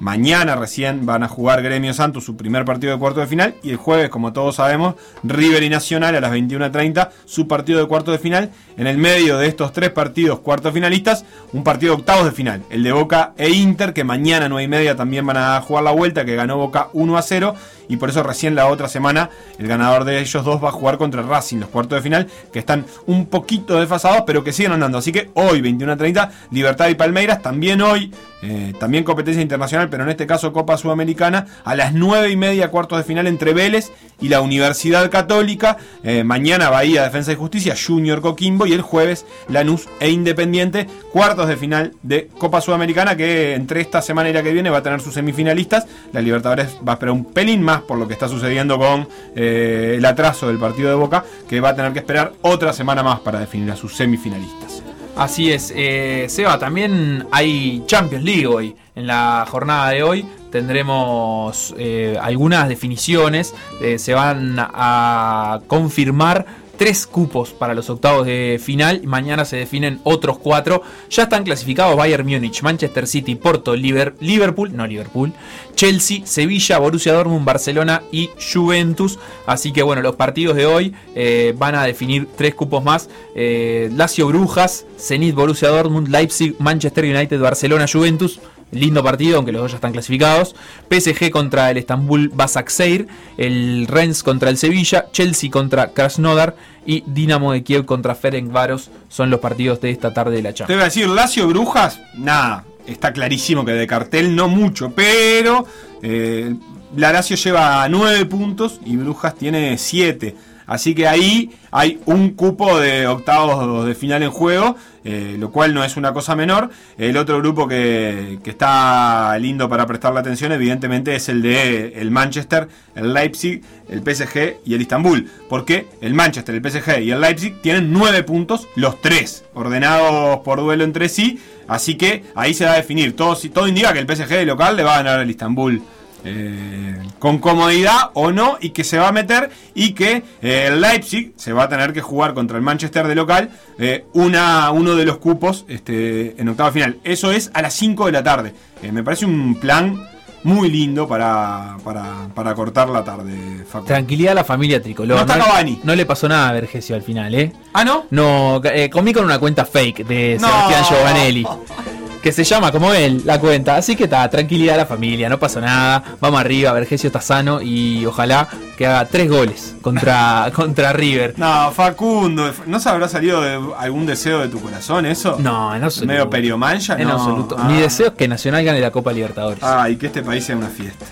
Mañana recién van a jugar Gremio Santos su primer partido de cuarto de final y el jueves, como todos sabemos, River y Nacional a las 21.30 su partido de cuarto de final. En el medio de estos tres partidos cuartos finalistas, un partido de octavos de final, el de Boca e Inter, que mañana 9 y media también van a jugar la vuelta, que ganó Boca 1 a 0 y por eso recién la otra semana el ganador de ellos dos va a jugar contra Racing, los cuartos de final, que están un poquito desfasados, pero que siguen andando. Así que hoy, 21.30, Libertad y Palmeiras, también hoy, eh, también competencia internacional, pero en este caso Copa Sudamericana, a las 9 y media, cuartos de final entre Vélez y la Universidad Católica. Eh, mañana Bahía, Defensa y Justicia, Junior Coquimbo y el jueves Lanús e Independiente, cuartos de final de Copa Sudamericana, que entre esta semana y la que viene va a tener sus semifinalistas. La Libertadores va a esperar un pelín más por lo que está sucediendo con eh, el atraso del partido de Boca, que va a tener que esperar otra semana más para definir a sus semifinalistas. Así es, eh, Seba, también hay Champions League hoy. En la jornada de hoy tendremos eh, algunas definiciones. se van a confirmar tres cupos para los octavos de final. Mañana se definen otros cuatro. Ya están clasificados Bayern Múnich, Manchester City, Porto, Liver- Liverpool, no Liverpool, Chelsea, Sevilla, Borussia Dortmund, Barcelona y Juventus. Así que bueno, los partidos de hoy eh, van a definir tres cupos más. Eh, Lazio Brujas, Zenit Borussia Dortmund, Leipzig, Manchester United, Barcelona, Juventus. Lindo partido, aunque los dos ya están clasificados. PSG contra el Estambul Basakseir. El Rennes contra el Sevilla. Chelsea contra Krasnodar. Y Dinamo de Kiev contra Ferencváros. Son los partidos de esta tarde de la Te Champions. voy a decir, Lazio Brujas, nada, está clarísimo que de cartel no mucho, pero eh, la lleva 9 puntos y Brujas tiene 7. Así que ahí hay un cupo de octavos de final en juego, eh, lo cual no es una cosa menor. El otro grupo que, que está lindo para prestarle atención, evidentemente, es el de el Manchester, el Leipzig, el PSG y el Istanbul. Porque el Manchester, el PSG y el Leipzig tienen 9 puntos, los tres, ordenados por duelo entre sí. Así que ahí se va a definir. Todo, todo indica que el PSG de local le va a ganar al Istanbul eh, con comodidad o no y que se va a meter y que eh, el Leipzig se va a tener que jugar contra el Manchester de local eh, una, uno de los cupos este, en octava final. Eso es a las 5 de la tarde. Me parece un plan muy lindo para, para, para cortar la tarde, Facu. Tranquilidad a la familia tricolor. No está Cavani. no le pasó nada a Vergesio al final, ¿eh? Ah, ¿no? No, eh, comí con una cuenta fake de No. Sebastián Giovanelli. Que se llama como él, la cuenta. Así que está, tranquilidad a la familia, no pasó nada. Vamos arriba, Vergesio está sano y ojalá que haga tres goles contra, contra River. No, Facundo, ¿no se habrá salido de algún deseo de tu corazón eso? No, en absoluto. Medio periomancha, En no. absoluto. Ah. Mi deseo es que Nacional gane la Copa Libertadores. Ah, y que este país sea una fiesta.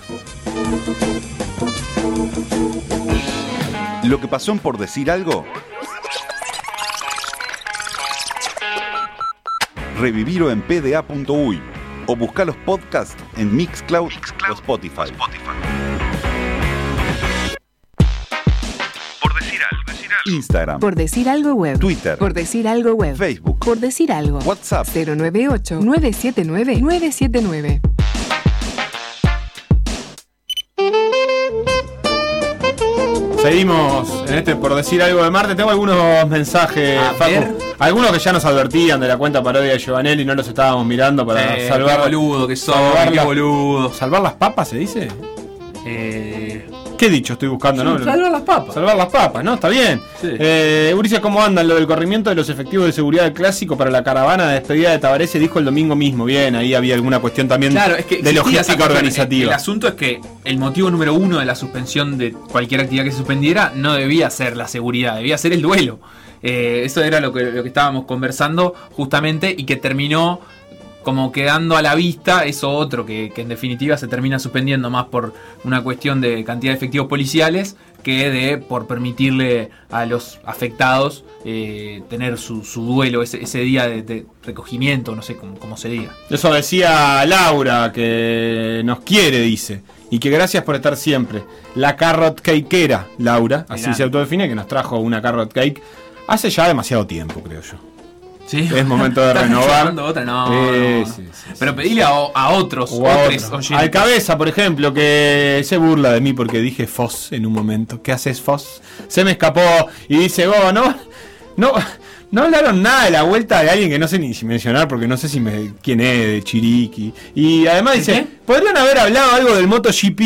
Lo que pasó en por decir algo. Revivirlo en pda.uy o buscar los podcasts en Mixcloud, o Spotify. Instagram, Por decir algo web. Twitter. Por decir algo web. Facebook. Por decir algo. WhatsApp. 098-979-979. Seguimos en este por decir algo de Marte. Tengo algunos mensajes, Facu. Algunos que ya nos advertían de la cuenta parodia de Giovanelli y no los estábamos mirando para Eh, salvar. qué boludo que sos, salvar qué boludo. ¿Salvar las papas se dice? Eh, ¿Qué dicho estoy buscando, no? Salvar las papas. Salvar las papas, ¿no? Está bien. Sí. Eh, Uricia, ¿cómo andan lo del corrimiento de los efectivos de seguridad del clásico para la caravana de despedida de Tabaré? Se dijo el domingo mismo. Bien, ahí había alguna cuestión también Claro, es que de logística organizativa. El asunto es que el motivo número uno de la suspensión de cualquier actividad que se suspendiera no debía ser la seguridad, debía ser el duelo. Eh, eso era lo que, lo que estábamos conversando justamente y que terminó como quedando a la vista eso otro que, que en definitiva se termina suspendiendo más por una cuestión de cantidad de efectivos policiales que de por permitirle a los afectados eh, tener su, su duelo ese, ese día de, de recogimiento, no sé cómo, cómo se diga. Eso decía Laura, que nos quiere, dice. Y que gracias por estar siempre. La carrot cakeera, Laura, así Mirá. se autodefine, que nos trajo una carrot cake hace ya demasiado tiempo, creo yo. Sí. Es momento de ¿Estás renovar. llamando otra? No, Sí, no, no. sí, sí, Pero pedile a, a otros, O a otros. Al cabeza, por ejemplo, que se burla de mí porque dije Foss en un momento. ¿Qué haces, Foss? Se me escapó y dice, oh, no, no, no hablaron nada de la vuelta de alguien que no sé ni si mencionar porque no sé si me, quién es, de Chiriqui. Y además dice, podrían haber hablado algo del MotoGP.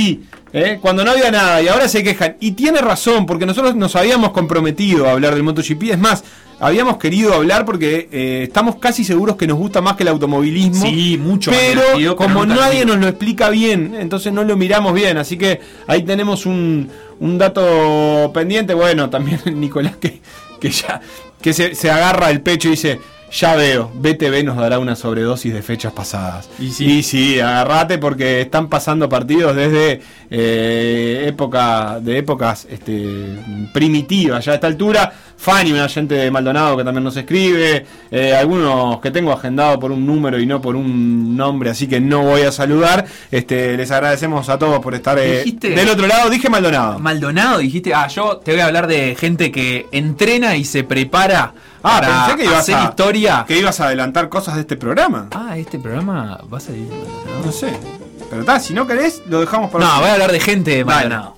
¿Eh? Cuando no había nada y ahora se quejan. Y tiene razón, porque nosotros nos habíamos comprometido a hablar del MotoGP. Es más, habíamos querido hablar porque eh, estamos casi seguros que nos gusta más que el automovilismo. Sí, mucho Pero como nadie nos lo explica bien, entonces no lo miramos bien. Así que ahí tenemos un, un dato pendiente. Bueno, también Nicolás que, que ya que se, se agarra el pecho y dice. Ya veo, BTV nos dará una sobredosis de fechas pasadas. Y sí, agarrate porque están pasando partidos desde eh, época, de épocas este, primitivas ya a esta altura. Fanny, una gente de Maldonado que también nos escribe. eh, algunos que tengo agendado por un número y no por un nombre, así que no voy a saludar. Este, les agradecemos a todos por estar eh, del otro lado. Dije Maldonado. Maldonado, dijiste, ah, yo te voy a hablar de gente que entrena y se prepara Ah, para pensé que ibas hacer a, historia. que ibas a adelantar cosas de este programa. Ah, este programa va a salir. No sé. Pero está, si no querés, lo dejamos para No, voy a hablar de gente. Maldonado.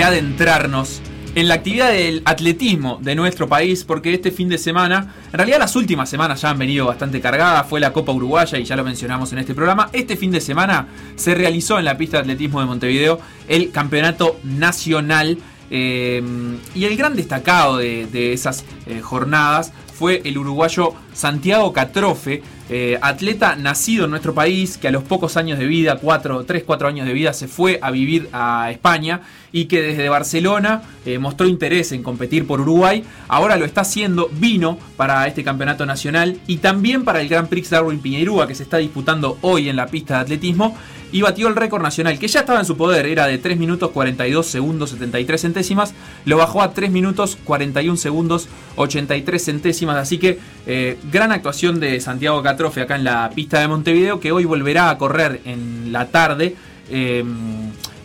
De adentrarnos en la actividad del atletismo de nuestro país, porque este fin de semana, en realidad las últimas semanas ya han venido bastante cargadas, fue la Copa Uruguaya y ya lo mencionamos en este programa. Este fin de semana se realizó en la pista de atletismo de Montevideo el Campeonato Nacional eh, y el gran destacado de, esas eh, jornadas fue el uruguayo Santiago Catrofe, eh, atleta nacido en nuestro país, que a los pocos años de vida, 4, 3, 4 años de vida, se fue a vivir a España y que desde Barcelona eh, mostró interés en competir por Uruguay. Ahora lo está haciendo, vino para este campeonato nacional y también para el Grand Prix Darwin Piñeirúa que se está disputando hoy en la pista de atletismo y batió el récord nacional que ya estaba en su poder, era de 3 minutos 42 segundos 73 centésimas, lo bajó a 3 minutos 41 segundos 83 centésimas, así que eh, gran actuación de Santiago Catrofe acá en la pista de Montevideo que hoy volverá a correr en la tarde. Eh,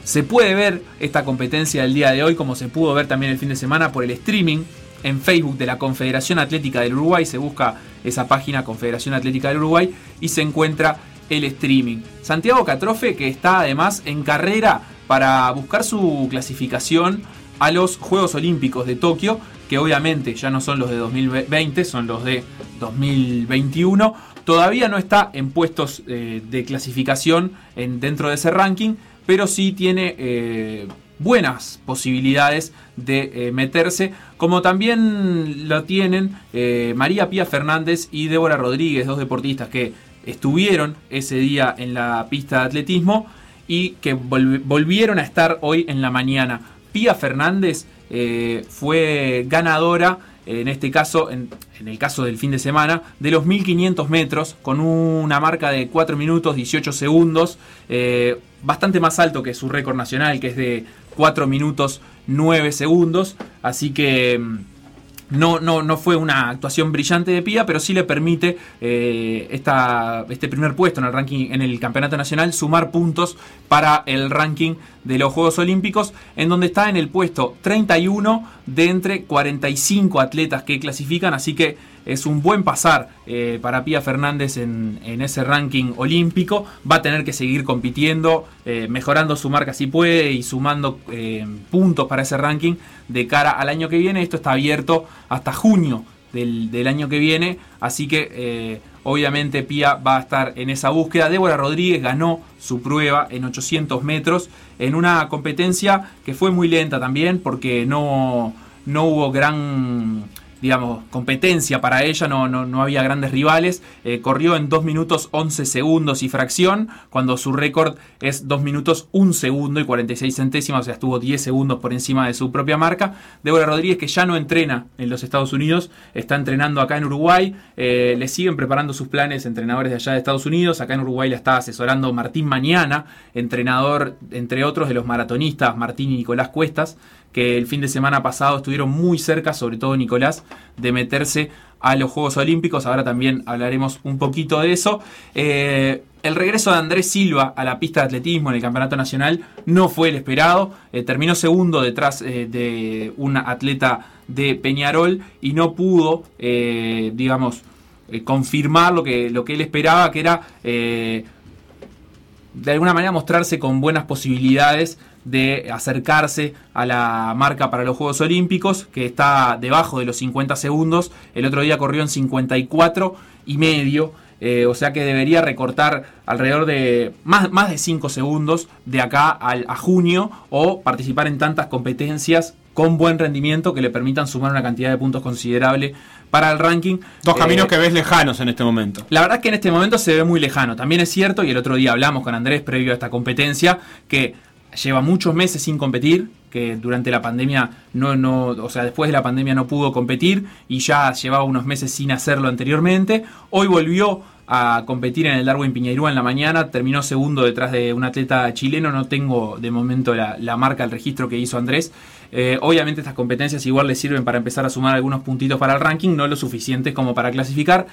se puede ver esta competencia del día de hoy como se pudo ver también el fin de semana por el streaming en Facebook de la Confederación Atlética del Uruguay. Se busca esa página Confederación Atlética del Uruguay y se encuentra el streaming. Santiago Catrofe que está además en carrera para buscar su clasificación a los Juegos Olímpicos de Tokio, que obviamente ya no son los de 2020, son los de 2021. Todavía no está en puestos eh, de clasificación en, dentro de ese ranking, pero sí tiene eh, buenas posibilidades de eh, meterse, como también lo tienen eh, María Pía Fernández y Débora Rodríguez, dos deportistas que estuvieron ese día en la pista de atletismo y que volv- volvieron a estar hoy en la mañana. Pía Fernández fue ganadora, en este caso, en, el caso del fin de semana, de los 1500 metros, con una marca de 4 minutos 18 segundos, bastante más alto que su récord nacional, que es de 4 minutos 9 segundos. Así que mm, no, no, no fue una actuación brillante de Pía, pero sí le permite eh, esta, este primer puesto en el ranking, en el campeonato nacional, sumar puntos para el ranking de los Juegos Olímpicos, en donde está en el puesto 31 de entre 45 atletas que clasifican, así que es un buen pasar eh, para Pía Fernández en, ese ranking olímpico. Va a tener que seguir compitiendo, eh, mejorando su marca si puede y sumando eh, puntos para ese ranking de cara al año que viene. Esto está abierto hasta junio del, año que viene, así que obviamente Pía va a estar en esa búsqueda. Débora Rodríguez ganó su prueba en 800 metros en una competencia que fue muy lenta también porque no, no hubo gran digamos, competencia para ella, no, no, no había grandes rivales. Eh, corrió en 2 minutos 11 segundos y fracción, cuando su récord es 2 minutos 1 segundo y 46 centésimas, o sea, estuvo 10 segundos por encima de su propia marca. Débora Rodríguez, que ya no entrena en los Estados Unidos, está entrenando acá en Uruguay. Eh, le siguen preparando sus planes entrenadores de allá de Estados Unidos. Acá en Uruguay la está asesorando Martín Mañana, entrenador, entre otros, de los maratonistas Martín y Nicolás Cuestas que el fin de semana pasado estuvieron muy cerca, sobre todo Nicolás, de meterse a los Juegos Olímpicos. Ahora también hablaremos un poquito de eso. Eh, el regreso de Andrés Silva a la pista de atletismo en el Campeonato Nacional no fue el esperado. Eh, terminó segundo detrás eh, de una atleta de Peñarol y no pudo, digamos, confirmar lo que, lo que él esperaba, que era de alguna manera mostrarse con buenas posibilidades de acercarse a la marca para los Juegos Olímpicos, que está debajo de los 50 segundos. El otro día corrió en 54 y medio. eh, o sea que debería recortar alrededor de más, más de 5 segundos de acá al, a junio o participar en tantas competencias con buen rendimiento que le permitan sumar una cantidad de puntos considerable para el ranking. Dos caminos Eh, que ves lejanos en este momento. la verdad es que en este momento se ve muy lejano. También es cierto, y el otro día hablamos con Andrés previo a esta competencia, que lleva muchos meses sin competir, que durante la pandemia no, no, o sea, después de la pandemia no pudo competir y ya llevaba unos meses sin hacerlo anteriormente. Hoy volvió a competir en el Darwin Piñeirúa en la mañana, terminó segundo detrás de un atleta chileno, no tengo de momento la, la marca, el registro que hizo Andrés. Eh, obviamente estas competencias igual le sirven para empezar a sumar algunos puntitos para el ranking, no lo suficientes como para clasificar.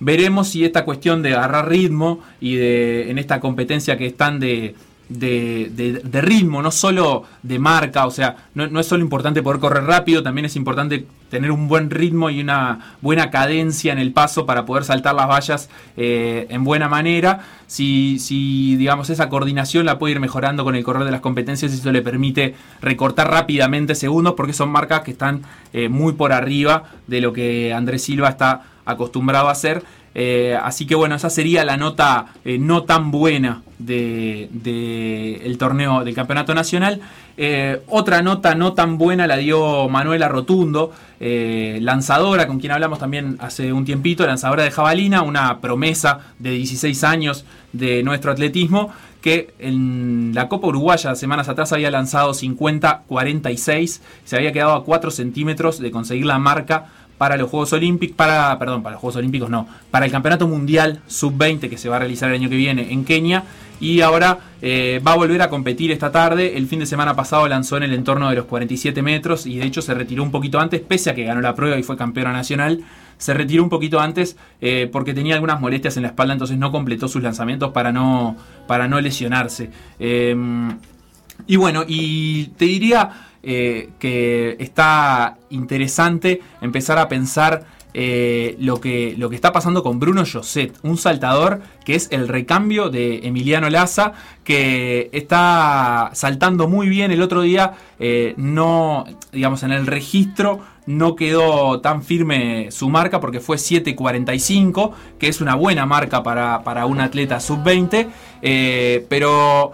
Veremos si esta cuestión de agarrar ritmo y de en esta competencia que están de, de, de- ritmo, no solo de marca, o sea, no, no es solo importante poder correr rápido, también es importante tener un buen ritmo y una buena cadencia en el paso para poder saltar las vallas eh, en buena manera. Si, si, digamos, esa coordinación la puede ir mejorando con el correr de las competencias, eso le permite recortar rápidamente segundos, porque son marcas que están eh, muy por arriba de lo que Andrés Silva está acostumbrado a hacer. Eh, así que bueno, esa sería la nota eh, no tan buena del de, el torneo del Campeonato Nacional. Eh, otra nota no tan buena la dio Manuela Rotundo, lanzadora, con quien hablamos también hace un tiempito, lanzadora de jabalina, una promesa de 16 años de nuestro atletismo, que en la Copa Uruguaya semanas atrás había lanzado 50-46, se había quedado a 4 centímetros de conseguir la marca para los Juegos Olímpicos, para, perdón, para los Juegos Olímpicos no, para el Campeonato Mundial Sub-20 que se va a realizar el año que viene en Kenia y ahora eh, va a volver a competir esta tarde. El fin de semana pasado lanzó en el entorno de los 47 metros y de hecho se retiró un poquito antes, pese a que ganó la prueba y fue campeona nacional. Se retiró un poquito antes eh, porque tenía algunas molestias en la espalda, entonces no completó sus lanzamientos para no, para no lesionarse. Eh, y bueno, y te diría eh, que está interesante empezar a pensar eh, lo, que, lo que está pasando con Bruno Josset, un saltador que es el recambio de Emiliano Laza, que está saltando muy bien. El otro día eh, no, digamos, en el registro no quedó tan firme su marca porque fue 7.45, que es una buena marca para, para un atleta sub-20, eh, pero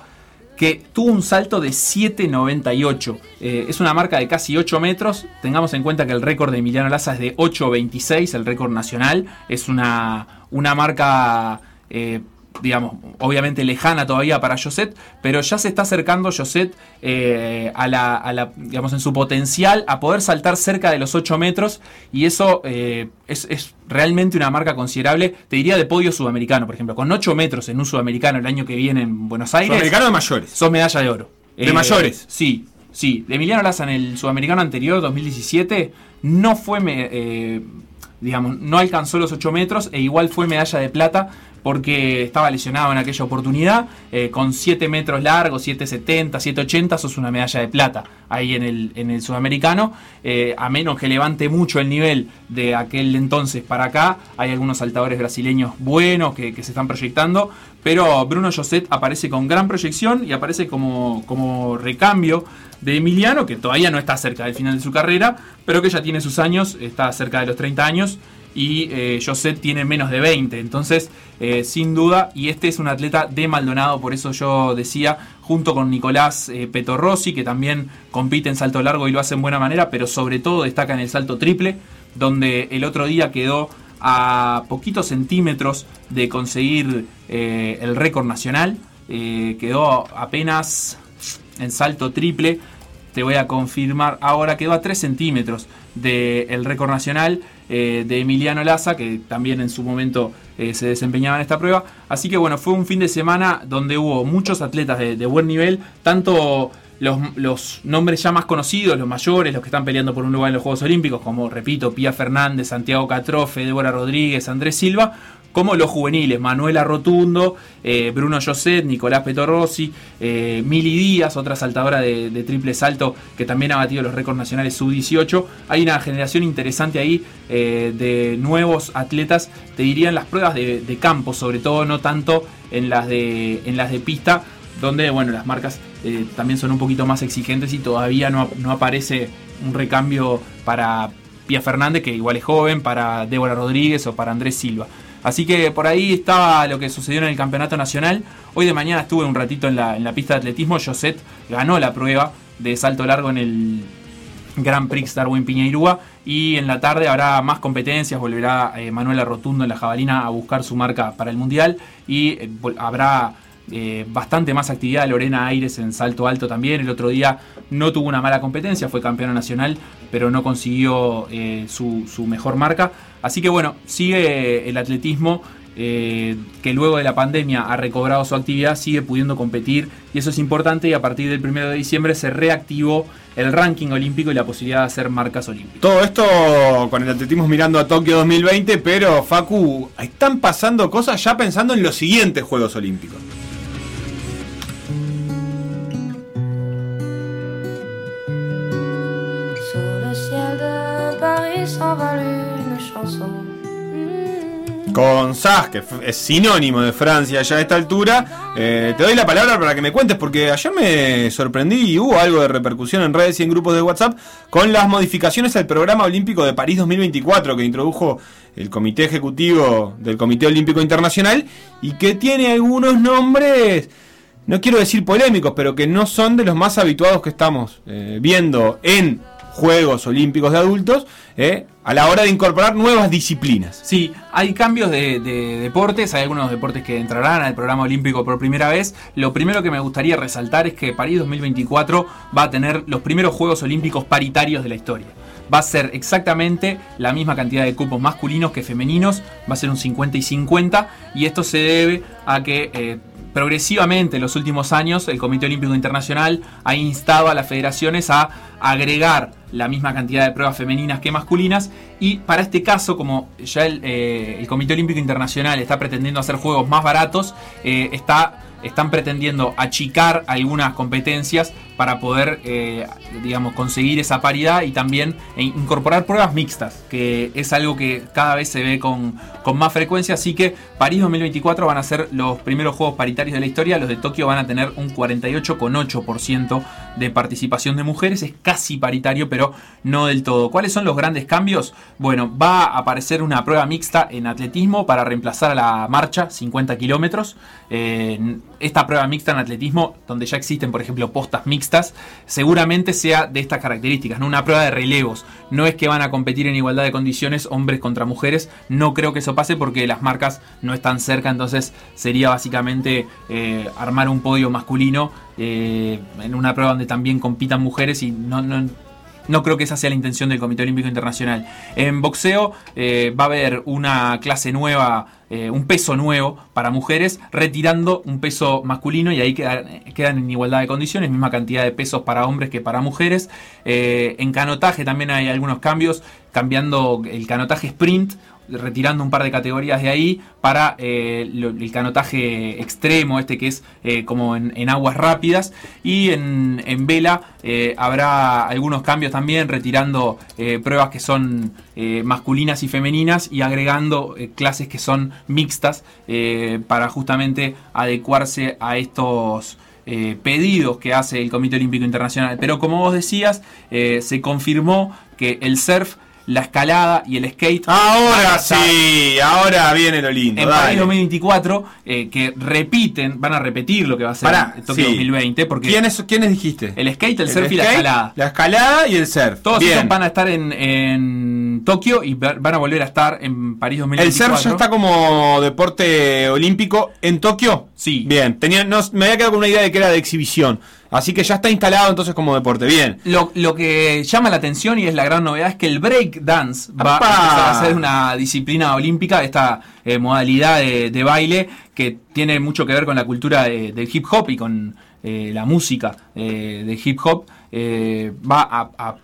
que tuvo un salto de 7.98. Eh, es una marca de casi 8 metros. Tengamos en cuenta que el récord de Emiliano Laza es de 8.26, el récord nacional. Es una, una marca, eh, digamos, obviamente lejana todavía para Josette, pero ya se está acercando Josette eh, a, la, a la, digamos, en su potencial a poder saltar cerca de los 8 metros. Y eso eh, es, es realmente una marca considerable, te diría de podio sudamericano, por ejemplo, con 8 metros en un sudamericano el año que viene en Buenos Aires. Sudamericano de mayores. Sos medalla de oro. De mayores. Sí, Sí, Emiliano Laza en el sudamericano anterior, 2017, no fue, eh, digamos, no alcanzó los 8 metros e igual fue medalla de plata porque estaba lesionado en aquella oportunidad. eh, con 7 metros largos, 7,70, 7,80, sos una medalla de plata ahí en el, en el sudamericano. Eh, a menos que levante mucho el nivel de aquel entonces para acá, hay algunos saltadores brasileños buenos que, que se están proyectando. Pero Bruno Josset aparece con gran proyección y aparece como, como recambio de Emiliano, que todavía no está cerca del final de su carrera, pero que ya tiene sus años, está cerca de los 30 años y eh, Josep tiene menos de 20. Entonces, eh, sin duda, y este es un atleta de Maldonado, por eso yo decía, junto con Nicolás eh, Petorossi, que también compite en salto largo y lo hace en buena manera, pero sobre todo destaca en el salto triple, donde el otro día quedó a poquitos centímetros de conseguir eh, el récord nacional. Eh, quedó apenas en salto triple. Te voy a confirmar ahora, quedó a 3 centímetros del récord nacional eh, de Emiliano Laza, que también en su momento eh, se desempeñaba en esta prueba. Así que bueno, fue un fin de semana donde hubo muchos atletas de, buen nivel, tanto los, los nombres ya más conocidos, los mayores, los que están peleando por un lugar en los Juegos Olímpicos, como repito, Pía Fernández, Santiago Catrofe, Débora Rodríguez, Andrés Silva, como los juveniles, Manuela Rotundo, eh, Bruno Joset, Nicolás Petorossi, eh, Mili Díaz, otra saltadora de, triple salto que también ha batido los récords nacionales sub-18. Hay una generación interesante ahí eh, de nuevos atletas, te diría en las pruebas de, de campo, sobre todo, no tanto en las de, en las de pista, donde bueno, las marcas eh, también son un poquito más exigentes y todavía no, no aparece un recambio para Pia Fernández, que igual es joven, para Débora Rodríguez o para Andrés Silva. Así que por ahí estaba lo que sucedió en el campeonato nacional. Hoy de mañana estuve un ratito en la, pista de atletismo. Joset ganó la prueba de salto largo en el Grand Prix Darwin Piñeirúa. Y en la tarde habrá más competencias. Volverá eh, Manuela Rotundo en la jabalina a buscar su marca para el mundial. Y eh, habrá eh, bastante más actividad. Lorena Aires en salto alto también. El otro día no tuvo una mala competencia, fue campeona nacional, pero no consiguió su mejor marca. Así que bueno, sigue el atletismo. eh, que luego de la pandemia ha recobrado su actividad, sigue pudiendo competir y eso es importante y a partir del 1 de diciembre se reactivó el ranking olímpico y la posibilidad de hacer marcas olímpicas. Todo esto con el atletismo mirando a Tokio 2020, pero Facu, están pasando cosas ya pensando en los siguientes Juegos Olímpicos. Sur le ciel de Paris s'envole une chanson. Con Sas, que es sinónimo de Francia ya a esta altura, eh, te doy la palabra para que me cuentes, porque ayer me sorprendí y hubo algo de repercusión en redes y en grupos de WhatsApp con las modificaciones al programa olímpico de París 2024 que introdujo el Comité Ejecutivo del Comité Olímpico Internacional y que tiene algunos nombres, no quiero decir polémicos, pero que no son de los más habituados que estamos eh, viendo en Juegos Olímpicos de Adultos eh, a la hora de incorporar nuevas disciplinas. Sí, hay cambios de, de deportes, hay algunos deportes que entrarán al programa olímpico por primera vez. Lo primero que me gustaría resaltar es que París 2024 va a tener los primeros Juegos Olímpicos paritarios de la historia. Va a ser exactamente la misma cantidad de cupos masculinos que femeninos, va a ser un 50 y 50, y esto se debe a que eh, progresivamente en los últimos años el Comité Olímpico Internacional ha instado a las federaciones a agregar la misma cantidad de pruebas femeninas que masculinas. Y para este caso como ya el, eh, Comité Olímpico Internacional está pretendiendo hacer juegos más baratos eh, está están pretendiendo achicar algunas competencias para poder, eh, digamos, conseguir esa paridad y también eh, incorporar pruebas mixtas, que es algo que cada vez se ve con, con más frecuencia. Así que París 2024 van a ser los primeros Juegos Paritarios de la historia. Los de Tokio van a tener un 48,8% de participación de mujeres. Es casi paritario, pero no del todo. ¿Cuáles son los grandes cambios? Bueno, va a aparecer una prueba mixta en atletismo para reemplazar a la marcha 50 kilómetros. Eh, esta prueba mixta en atletismo, donde ya existen, por ejemplo, postas mixtas, seguramente sea de estas características, ¿no? Una prueba de relevos. No es que van a competir en igualdad de condiciones hombres contra mujeres. No creo que eso pase porque las marcas no están cerca, entonces sería básicamente eh, armar un podio masculino eh, en una prueba donde también compitan mujeres y no, no no creo que esa sea la intención del Comité Olímpico Internacional. En boxeo eh, va a haber una clase nueva, eh, un peso nuevo para mujeres, retirando un peso masculino y ahí quedan, en igualdad de condiciones, misma cantidad de pesos para hombres que para mujeres. Eh, en canotaje también hay algunos cambios, cambiando el canotaje sprint retirando un par de categorías de ahí para eh, el canotaje extremo, este que es eh, como en, aguas rápidas. Y en, vela eh, habrá algunos cambios también, retirando pruebas que son masculinas y femeninas y agregando clases que son mixtas para justamente adecuarse a estos pedidos que hace el Comité Olímpico Internacional. Pero como vos decías, se confirmó que el surf, la escalada y el skate. Ahora sí, ahora viene lo lindo. En dale. París 2024, eh, que repiten, van a repetir lo que va a ser Pará, en Tokio sí. 2020. Porque ¿Quiénes, ¿Quiénes dijiste? el skate, el, El surf y la escalada. La escalada y el surf. Todos Bien. esos van a estar en, en Tokio y va- van a volver a estar en París ¿El 2024. surf ya está como deporte olímpico en Tokio? Sí. Bien, tenía, no, me había quedado con una idea de que era de exhibición. Así que ya está instalado entonces como deporte. Bien. Lo, lo que llama la atención y es la gran novedad es que el break dance va ¡Apa! a empezar a ser una disciplina olímpica, esta eh, modalidad de, de baile que tiene mucho que ver con la cultura de- del hip hop y con eh, la música eh, de hip hop. eh, va a, a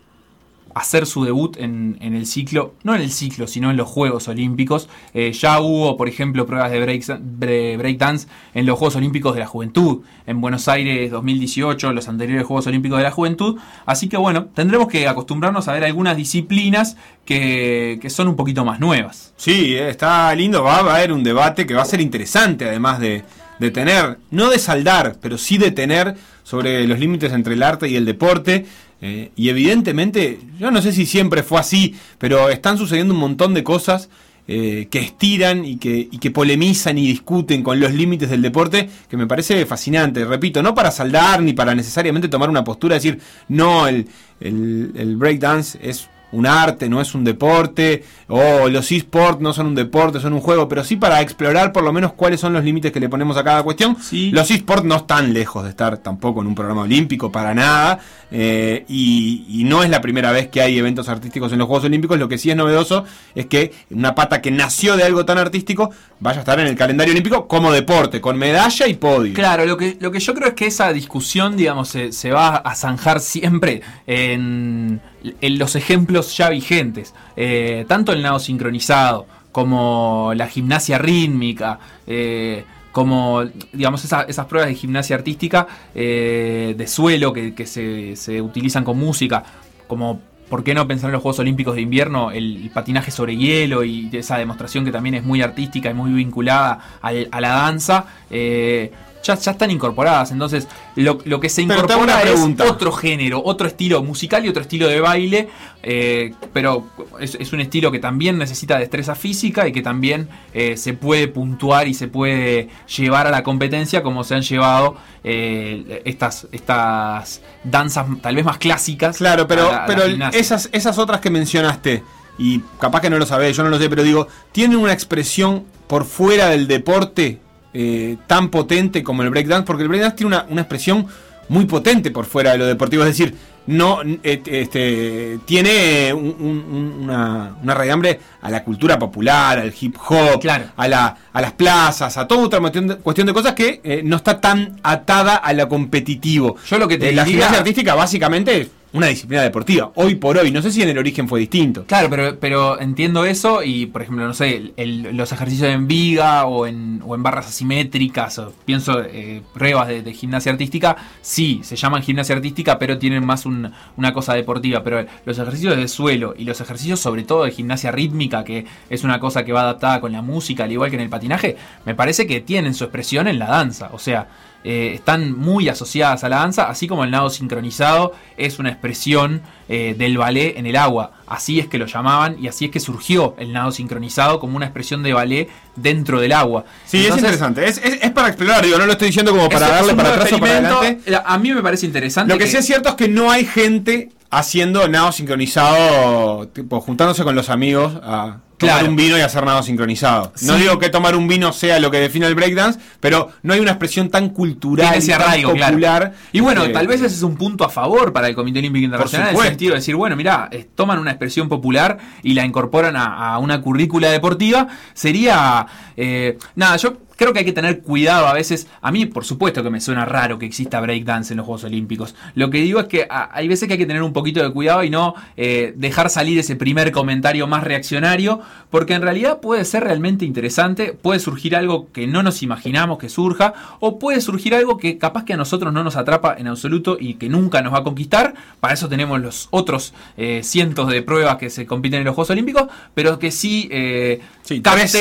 hacer su debut en, en el ciclo, no en el ciclo, sino en los Juegos Olímpicos. Eh, ya hubo, por ejemplo, pruebas de break, bre- breakdance en los Juegos Olímpicos de la Juventud, en Buenos Aires 2018, los anteriores Juegos Olímpicos de la Juventud. Así que bueno, tendremos que acostumbrarnos a ver algunas disciplinas que, que son un poquito más nuevas. Sí, eh, está lindo. Va a haber un debate que va a ser interesante, además de, de tener, no de saldar, pero sí de tener sobre los límites entre el arte y el deporte. Eh, y evidentemente, yo no sé si siempre fue así, pero están sucediendo un montón de cosas eh, que estiran y que, que polemizan y discuten con los límites del deporte, que me parece fascinante. Repito, no para saldar ni para necesariamente tomar una postura, decir, no, el, el, el breakdance es un arte, no es un deporte, o los esports no son un deporte, son un juego, pero sí para explorar por lo menos cuáles son los límites que le ponemos a cada cuestión. Los esports no están lejos de estar tampoco en un programa olímpico, para nada, eh, y, y no es la primera vez que hay eventos artísticos en los Juegos Olímpicos, lo que sí es novedoso es que una pata que nació de algo tan artístico vaya a estar en el calendario olímpico como deporte, con medalla y podio. Claro, lo que, lo que yo creo es que esa discusión, digamos, se, se va a zanjar siempre en, en los ejemplos ya vigentes. Eh, tanto el nado sincronizado como la gimnasia rítmica. eh, como, digamos, esa- esas pruebas de gimnasia artística eh, de suelo que, que se, se utilizan con música, como ¿Por qué no pensar en los Juegos Olímpicos de invierno, el, patinaje sobre hielo y esa demostración que también es muy artística y muy vinculada al- a la danza? eh, ya, ya están incorporadas. Entonces, lo, lo que se incorpora es otro género, otro estilo musical y otro estilo de baile. eh, pero es, es un estilo que también necesita destreza física y que también eh, se puede puntuar y se puede llevar a la competencia como se han llevado eh, estas, estas danzas tal vez más clásicas. Claro, pero, la- pero esas, esas otras que mencionaste, y capaz que no lo sabés, yo no lo sé, pero digo, tienen una expresión por fuera del deporte eh, tan potente como el breakdance, porque el breakdance tiene una, una expresión muy potente por fuera de lo deportivo, es decir, no eh, este, tiene un- un- una, una raigambre a la cultura popular, al hip hop, a, la, a las plazas, a toda otra cuestión de, cuestión de cosas que eh, no está tan atada a lo competitivo. Yo lo que te Eh, La gimnasia artística básicamente es una disciplina deportiva, hoy por hoy. No sé si en el origen fue distinto. Claro, pero, pero entiendo eso y, por ejemplo, no sé, el- los ejercicios en viga o en, barras asimétricas, o pienso eh, pruebas de, de gimnasia artística, sí, se llaman gimnasia artística, pero tienen más un- una cosa deportiva. Pero los ejercicios de suelo y los ejercicios sobre todo de gimnasia rítmica, que es una cosa que va adaptada con la música, al igual que en el patinaje, me parece que tienen su expresión en la danza. O sea, eh, están muy asociadas a la danza, así como el nado sincronizado es una expresión eh, del ballet en el agua. Así es que lo llamaban y así es que surgió el nado sincronizado como una expresión de ballet dentro del agua. Sí, es interesante. Es, es- es para explorar, digo, no lo estoy diciendo como para darle para atrás o para adelante. A mí me parece interesante. Lo que sí es cierto es que no hay gente haciendo nado sincronizado, tipo juntándose con los amigos a, tomar Claro. un vino y hacer nada sincronizado. No digo que tomar un vino sea lo que define el breakdance, pero no hay una expresión tan cultural ese tan claro. popular. Y bueno, Eh, tal vez ese es un punto a favor para el Comité Olímpico Internacional, en el sentido de decir, bueno, mira, toman una expresión popular y la incorporan a, a una currícula deportiva. Sería, eh, nada, yo creo que hay que tener cuidado a veces. A mí, por supuesto que me suena raro que exista breakdance en los Juegos Olímpicos. Lo que digo es que a- hay veces que hay que tener un poquito de cuidado y no eh, dejar salir ese primer comentario más reaccionario, porque en realidad puede ser realmente interesante, puede surgir algo que no nos imaginamos que surja, o puede surgir algo que capaz que a nosotros no nos atrapa en absoluto y que nunca nos va a conquistar. Para eso tenemos los otros eh, cientos de pruebas que se compiten en los Juegos Olímpicos, pero que sí... Eh, nuevas-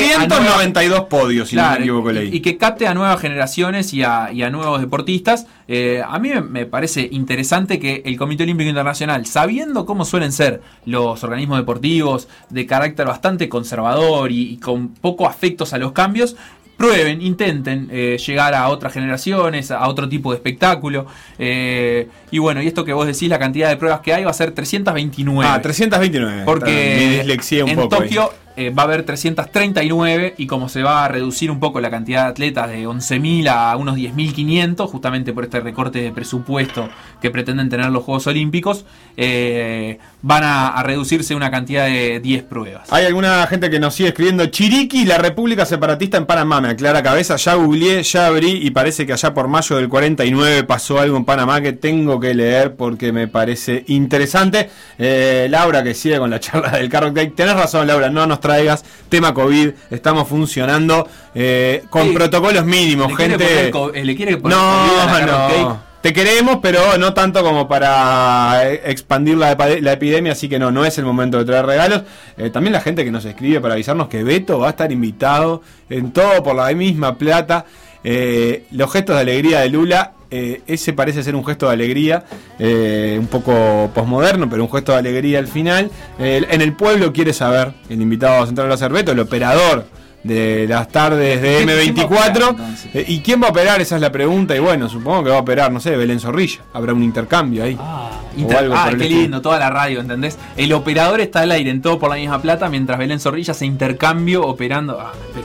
392 podios, si no me equivoco, y- leí. Y, que capte a nuevas generaciones y a, y a nuevos deportistas. Eh, a mí me, parece interesante que el Comité Olímpico Internacional, sabiendo cómo suelen ser los organismos deportivos de carácter bastante conservador y, y con poco afectos a los cambios, prueben, intenten eh, llegar a otras generaciones, a otro tipo de espectáculo. Eh, y bueno, y esto que vos decís, la cantidad de pruebas que hay va a ser 329. Ah, 329. Mi Porque dislexia un en poco ahí. Eh, va a haber 339 y como se va a reducir un poco la cantidad de atletas de 11.000 a unos 10.500, justamente por este recorte de presupuesto que pretenden tener los Juegos Olímpicos, eh, van a, reducirse una cantidad de 10 pruebas. Hay alguna gente que nos sigue escribiendo Chiriquí, la República Separatista en Panamá, me aclara cabeza, ya googleé, ya abrí y parece que allá por mayo del 49 pasó algo en Panamá que tengo que leer porque me parece interesante. Eh, Laura que sigue con la charla del Carro tenés razón Laura, no nos traigas tema COVID, estamos funcionando eh, con Sí. protocolos mínimos, ¿Le quiere gente... poner eh, ¿Le quiere poner No? Te queremos, pero no tanto como para eh, expandir la, la epidemia, así que no, no es el momento de traer regalos. Eh, también la gente que nos escribe para avisarnos que Beto va a estar invitado en todo por la misma plata. Eh, los gestos de alegría de Lula, eh, ese parece ser un gesto de alegría, eh, un poco posmoderno, pero un gesto de alegría al final. Eh, en el pueblo quiere saber, el invitado central va a ser Beto, el operador de las tardes de ¿Quién- quién va a operar, M24. entonces? Eh, ¿Y quién va a operar? Esa es la pregunta. Y bueno, supongo que va a operar, no sé, Belén Zorrilla. Habrá un intercambio ahí. O Inter- algo ah, el qué lindo, toda la radio, ¿entendés? El operador está al aire en todo por la misma plata, mientras Belén Zorrilla se intercambio operando. Ah, espectacular.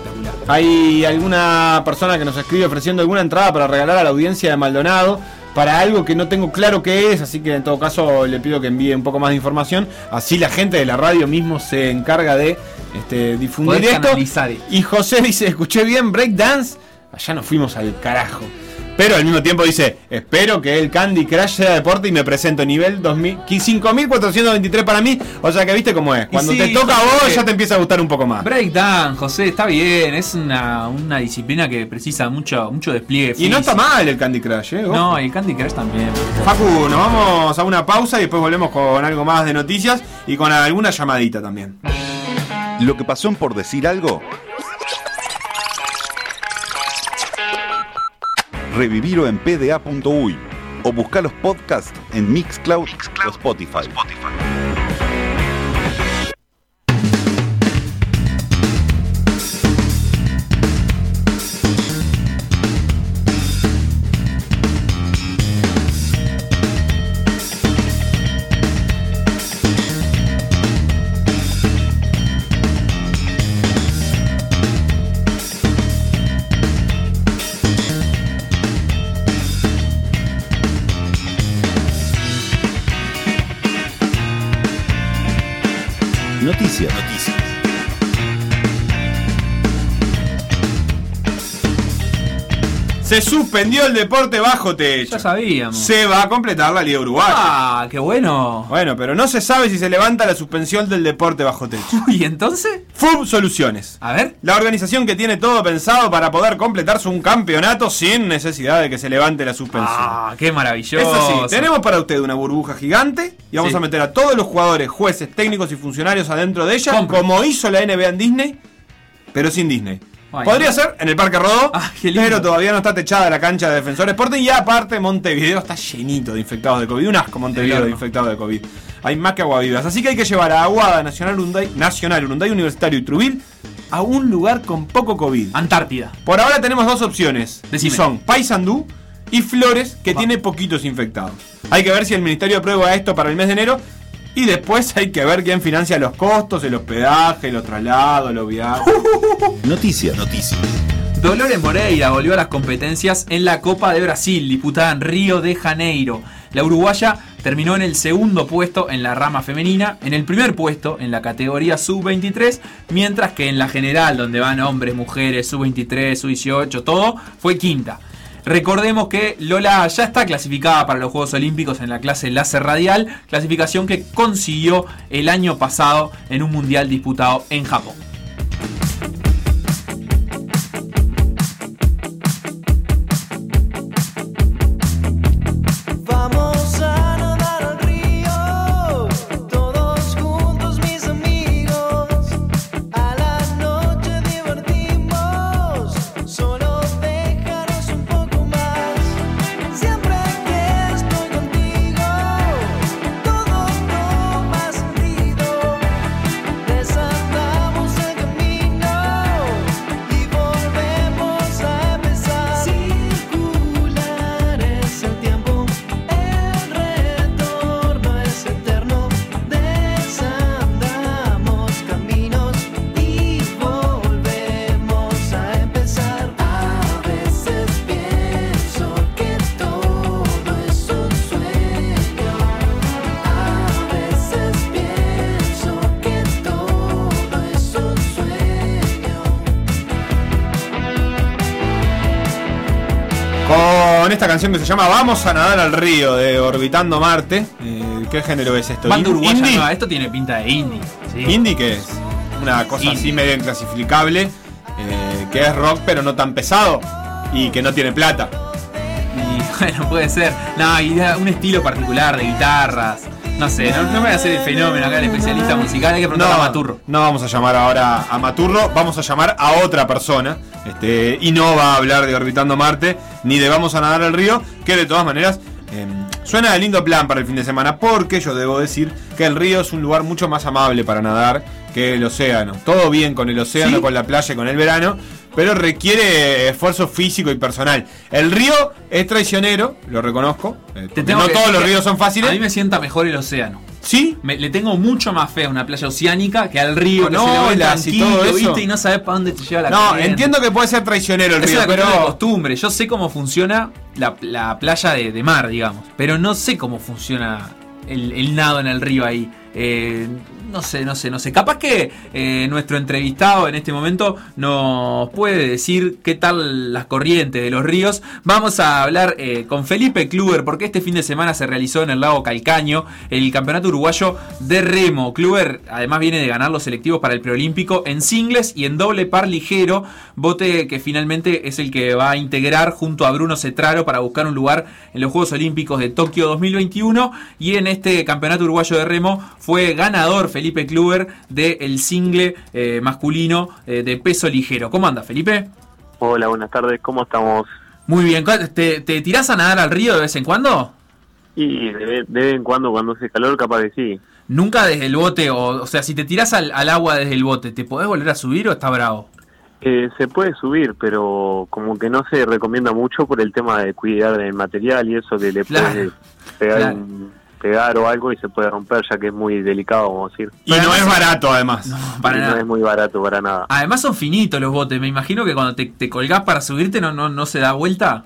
Hay alguna persona que nos escribe ofreciendo alguna entrada para regalar a la audiencia de Maldonado para algo que no tengo claro qué es, así que en todo caso le pido que envíe un poco más de información. Así la gente de la radio mismo se encarga de este, difundir Podés esto. canalizar esto. Y José dice, escuché bien breakdance. Allá nos fuimos al carajo. Pero al mismo tiempo dice, espero que el Candy Crush sea deporte y me presento nivel 2000, 5423 para mí. O sea que viste cómo es. Cuando sí, te toca a vos ya te empieza a gustar un poco más. Breakdown, José, está bien, es una, una disciplina que precisa mucho, mucho despliegue. Y no está mal el Candy Crush, ¿eh? Ojo. No, el Candy Crush también. Facu, nos vamos a una pausa y después volvemos con algo más de noticias y con alguna llamadita también. Lo que pasó en por decir algo. Revivirlo en pda.uy o buscar los podcasts en Mixcloud, o Spotify. Noticias. Suspendió el deporte bajo techo. Ya sabíamos. Se va a completar la Liga Uruguaya. Ah, qué bueno. Bueno, pero no se sabe si se levanta la suspensión del deporte bajo techo. ¿Y entonces? FUB Soluciones. A ver. La organización que tiene todo pensado para poder completarse un campeonato sin necesidad de que se levante la suspensión. Ah, qué maravilloso. Es así, tenemos para usted una burbuja gigante y vamos Sí. a meter a todos los jugadores, jueces, técnicos y funcionarios adentro de ella, como hizo la NBA en Disney, pero sin Disney. Ay, Podría no. ser en el Parque Rodó, Ah, pero todavía no está techada la cancha de Defensor Sporting y aparte Montevideo está llenito de infectados de COVID. Un asco Montevideo de infectados de COVID. Hay más que aguavivas. Así que hay que llevar a Aguada, Nacional Urunday, Nacional Urunday Universitario y Trubil a un lugar con poco COVID. Antártida. Por ahora tenemos dos opciones. Decime. Y son Paysandú y Flores, que tiene poquitos infectados. Hay que ver si el ministerio aprueba esto para el mes de enero. Y después hay que ver quién financia los costos, el hospedaje, los traslados, los viajes. Noticias. Noticias. Dolores Moreira volvió a las competencias en la Copa de Brasil, disputada en Río de Janeiro. La uruguaya terminó en el segundo puesto en la rama femenina, en el primer puesto en la categoría sub-23, mientras que en la general, donde van hombres, mujeres, sub-23, sub-18, todo, fue quinta. Recordemos que Lola ya está clasificada para los Juegos Olímpicos en la clase láser radial, clasificación que consiguió el año pasado en un mundial disputado en Japón. Canción que se llama Vamos a nadar al río de Orbitando Marte. Eh, ¿Qué género es esto? Banda uruguaya esto tiene pinta de indie. sí. Indie que es una cosa Indie. así medio inclasificable, eh, que es rock pero no tan pesado y que no tiene plata. Y bueno, puede ser. No, y un estilo particular de guitarras. No sé, no, no me voy a hacer el fenómeno acá, el especialista musical. Hay que preguntar a Maturro. No vamos a llamar ahora a Maturro, vamos a llamar a otra persona. Este, y no va a hablar de Orbitando Marte ni de Vamos a nadar al río, que de todas maneras eh, suena de lindo plan para el fin de semana, porque yo debo decir que el río es un lugar mucho más amable para nadar que el océano. Todo bien con el océano, ¿Sí? con la playa, con el verano, pero requiere esfuerzo físico y personal. El río es traicionero, lo reconozco. eh, tengo no que todos los ríos son fáciles. A mí me sienta mejor el océano. ¿Sí? le tengo mucho más fe a una playa oceánica que al río, Con que se y tranquilo, todo eso. ¿viste? Y no sabes para dónde te lleva la No, corriente. entiendo que puede ser traicionero el Es río, una cuestión de pero. costumbre. Yo sé cómo funciona la, la playa de, de mar, digamos. Pero no sé cómo funciona el, el nado en el río ahí. Eh, no sé, no sé, no sé. Capaz que eh, nuestro entrevistado en este momento nos puede decir qué tal las corrientes de los ríos. Vamos a hablar eh, con Felipe Kluber, porque este fin de semana se realizó en el lago Calcaño el campeonato uruguayo de remo. Kluber además viene de ganar los selectivos para el preolímpico en singles y en doble par ligero. Bote que finalmente es el que va a integrar junto a Bruno Cetraro para buscar un lugar en los Juegos Olímpicos de Tokio 2021. Y en este campeonato uruguayo de remo ganador Felipe Kluber del single eh, masculino eh, de peso ligero. ¿Cómo anda, Felipe? Hola, buenas tardes, ¿cómo estamos? Muy bien. ¿Te, te tirás a nadar al río de vez en cuando? Y de, de vez en cuando, cuando hace calor, capaz de sí. Nunca desde el bote, o, o sea, si te tirás al, al agua desde el bote, ¿te podés volver a subir o está bravo? Eh, se puede subir, pero como que no se recomienda mucho por el tema de cuidar del material y eso que le Claro, puede pegar, claro. un- pegar o algo y se puede romper, ya que es muy delicado, vamos a decir. Y no es barato, además. para Y no nada. es muy barato para nada. Además son finitos los botes, me imagino que cuando te, te colgás para subirte no, no, no se da vuelta.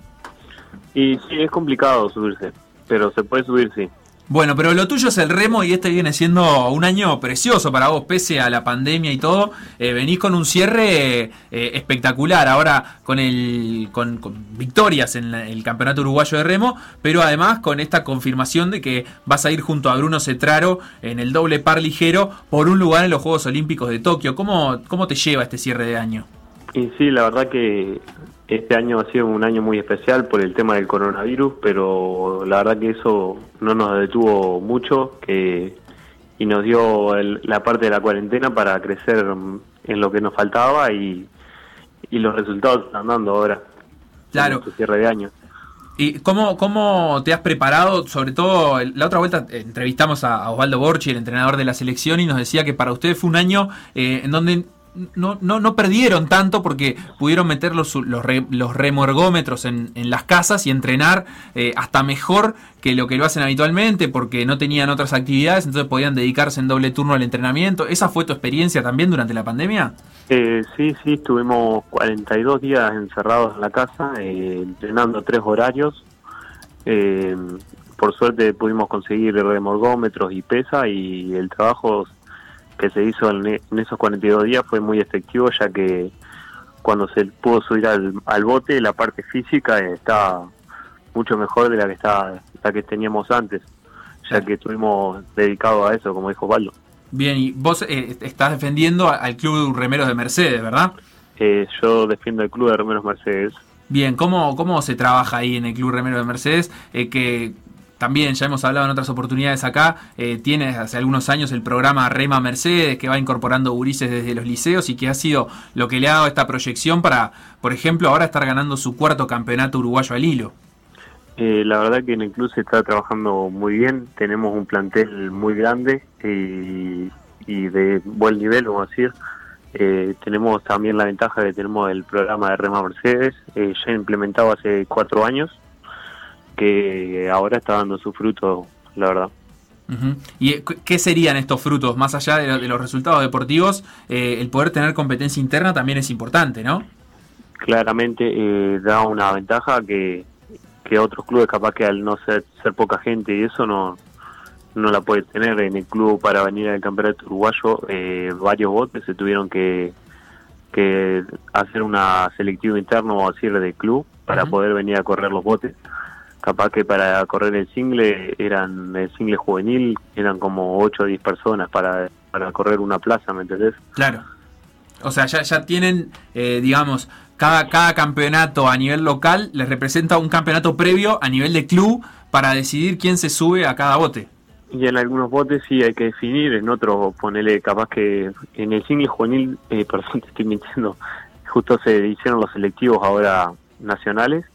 Y sí, es complicado subirse, pero se puede subir, sí. Bueno, pero lo tuyo es el remo y este viene siendo un año precioso para vos, pese a la pandemia y todo. Eh, venís con un cierre eh, espectacular, ahora con el con, victorias en el campeonato uruguayo de remo, pero además con esta confirmación de que vas a ir junto a Bruno Cetraro en el doble par ligero por un lugar en los Juegos Olímpicos de Tokio. ¿Cómo, cómo te lleva este cierre de año? Y sí, la verdad que este año ha sido un año muy especial por el tema del coronavirus, pero la verdad que eso no nos detuvo mucho que y nos dio el- la parte de la cuarentena para crecer en lo que nos faltaba y, y los resultados están dando ahora. Claro. En este cierre de año. ¿Y cómo, cómo te has preparado? Sobre todo, la otra vuelta eh, entrevistamos a, a Osvaldo Borchi, el entrenador de la selección, y nos decía que para ustedes fue un año eh, en donde no, no, no perdieron tanto porque pudieron meter los, los, re- los remorgómetros en, en las casas y entrenar eh, hasta mejor que lo que lo hacen habitualmente porque no tenían otras actividades, entonces podían dedicarse en doble turno al entrenamiento. ¿Esa fue tu experiencia también durante la pandemia? Eh, sí, sí, estuvimos 42 días encerrados en la casa, eh, entrenando tres horarios. Eh, por suerte pudimos conseguir remorgómetros y pesa y el trabajo que se hizo en, en esos 42 días fue muy efectivo ya que cuando se pudo subir al, al bote la parte física está mucho mejor de la que está la que teníamos antes ya que estuvimos dedicados a eso como dijo Osvaldo Bien, y vos eh, estás defendiendo al Club Remeros de Mercedes, ¿verdad? Eh, yo defiendo el club de Remeros Mercedes Bien, ¿cómo, cómo se trabaja ahí en el Club Remero de Mercedes? Eh, que también ya hemos hablado en otras oportunidades acá, eh, tiene hace algunos años el programa Rema Mercedes, que va incorporando gurises desde los liceos y que ha sido lo que le ha dado esta proyección para, por ejemplo, ahora estar ganando su cuarto campeonato uruguayo al hilo. Eh, la verdad que en el club se está trabajando muy bien, tenemos un plantel muy grande y, de buen nivel, vamos a decir. Eh, tenemos también la ventaja que tenemos el programa de Rema Mercedes, eh, ya implementado hace cuatro años, que ahora está dando su fruto, la verdad. ¿Y qué serían estos frutos? Más allá de, lo- de los resultados deportivos, eh, el poder tener competencia interna también es importante, ¿no? Claramente eh, da una ventaja que, que otros clubes capaz que al no ser, ser poca gente y eso no, no la puede tener en el club para venir al campeonato uruguayo eh, varios botes se tuvieron que, que hacer una selectiva interna o decir de club para poder venir a correr los botes capaz que para correr el single eran el single juvenil eran como 8 o 10 personas para, para correr una plaza ¿me entendés? Claro. O sea, ya, ya tienen, eh, digamos, cada, cada campeonato a nivel local les representa un campeonato previo a nivel de club para decidir quién se sube a cada bote. Y en algunos botes sí hay que definir, en otros ponele capaz que en el single juvenil, eh, perdón, te estoy mintiendo, justo se hicieron los selectivos ahora nacionales,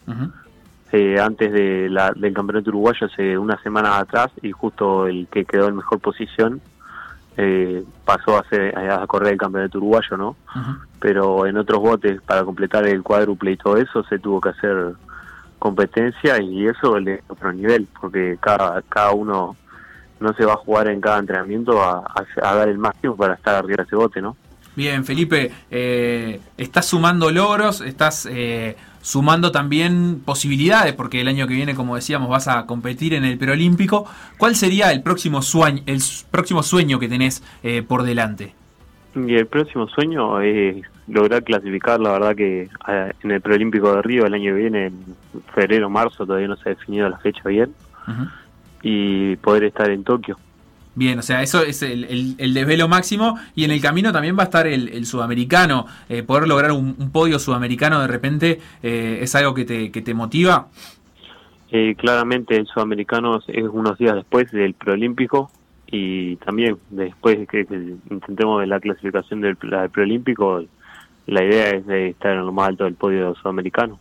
eh, antes de la, del campeonato uruguayo hace unas semanas atrás y justo el que quedó en mejor posición eh, pasó a, hacer, a correr el campeonato uruguayo, ¿no? Pero en otros botes para completar el cuádruple y todo eso se tuvo que hacer competencia y eso es de otro nivel, porque cada, cada uno no se va a jugar en cada entrenamiento a, a- a dar el máximo para estar arriba de ese bote, ¿no? Bien, Felipe, eh, estás sumando logros, estás eh, sumando también posibilidades, porque el año que viene, como decíamos, vas a competir en el preolímpico. ¿Cuál sería el próximo sueño, el próximo sueño que tenés eh, por delante? Y el próximo sueño es lograr clasificar, la verdad que en el preolímpico de Río el año que viene, en febrero, marzo, todavía no se ha definido la fecha bien, y poder estar en Tokio. Bien, o sea, eso es el, el- el desvelo máximo y en el camino también va a estar el, el sudamericano. Eh, poder lograr un, podio sudamericano de repente eh, es algo que te, que te motiva. Eh, claramente el sudamericano es unos días después del preolímpico y también después que, que intentemos la clasificación del, del preolímpico, la idea es de estar en lo más alto del podio sudamericano.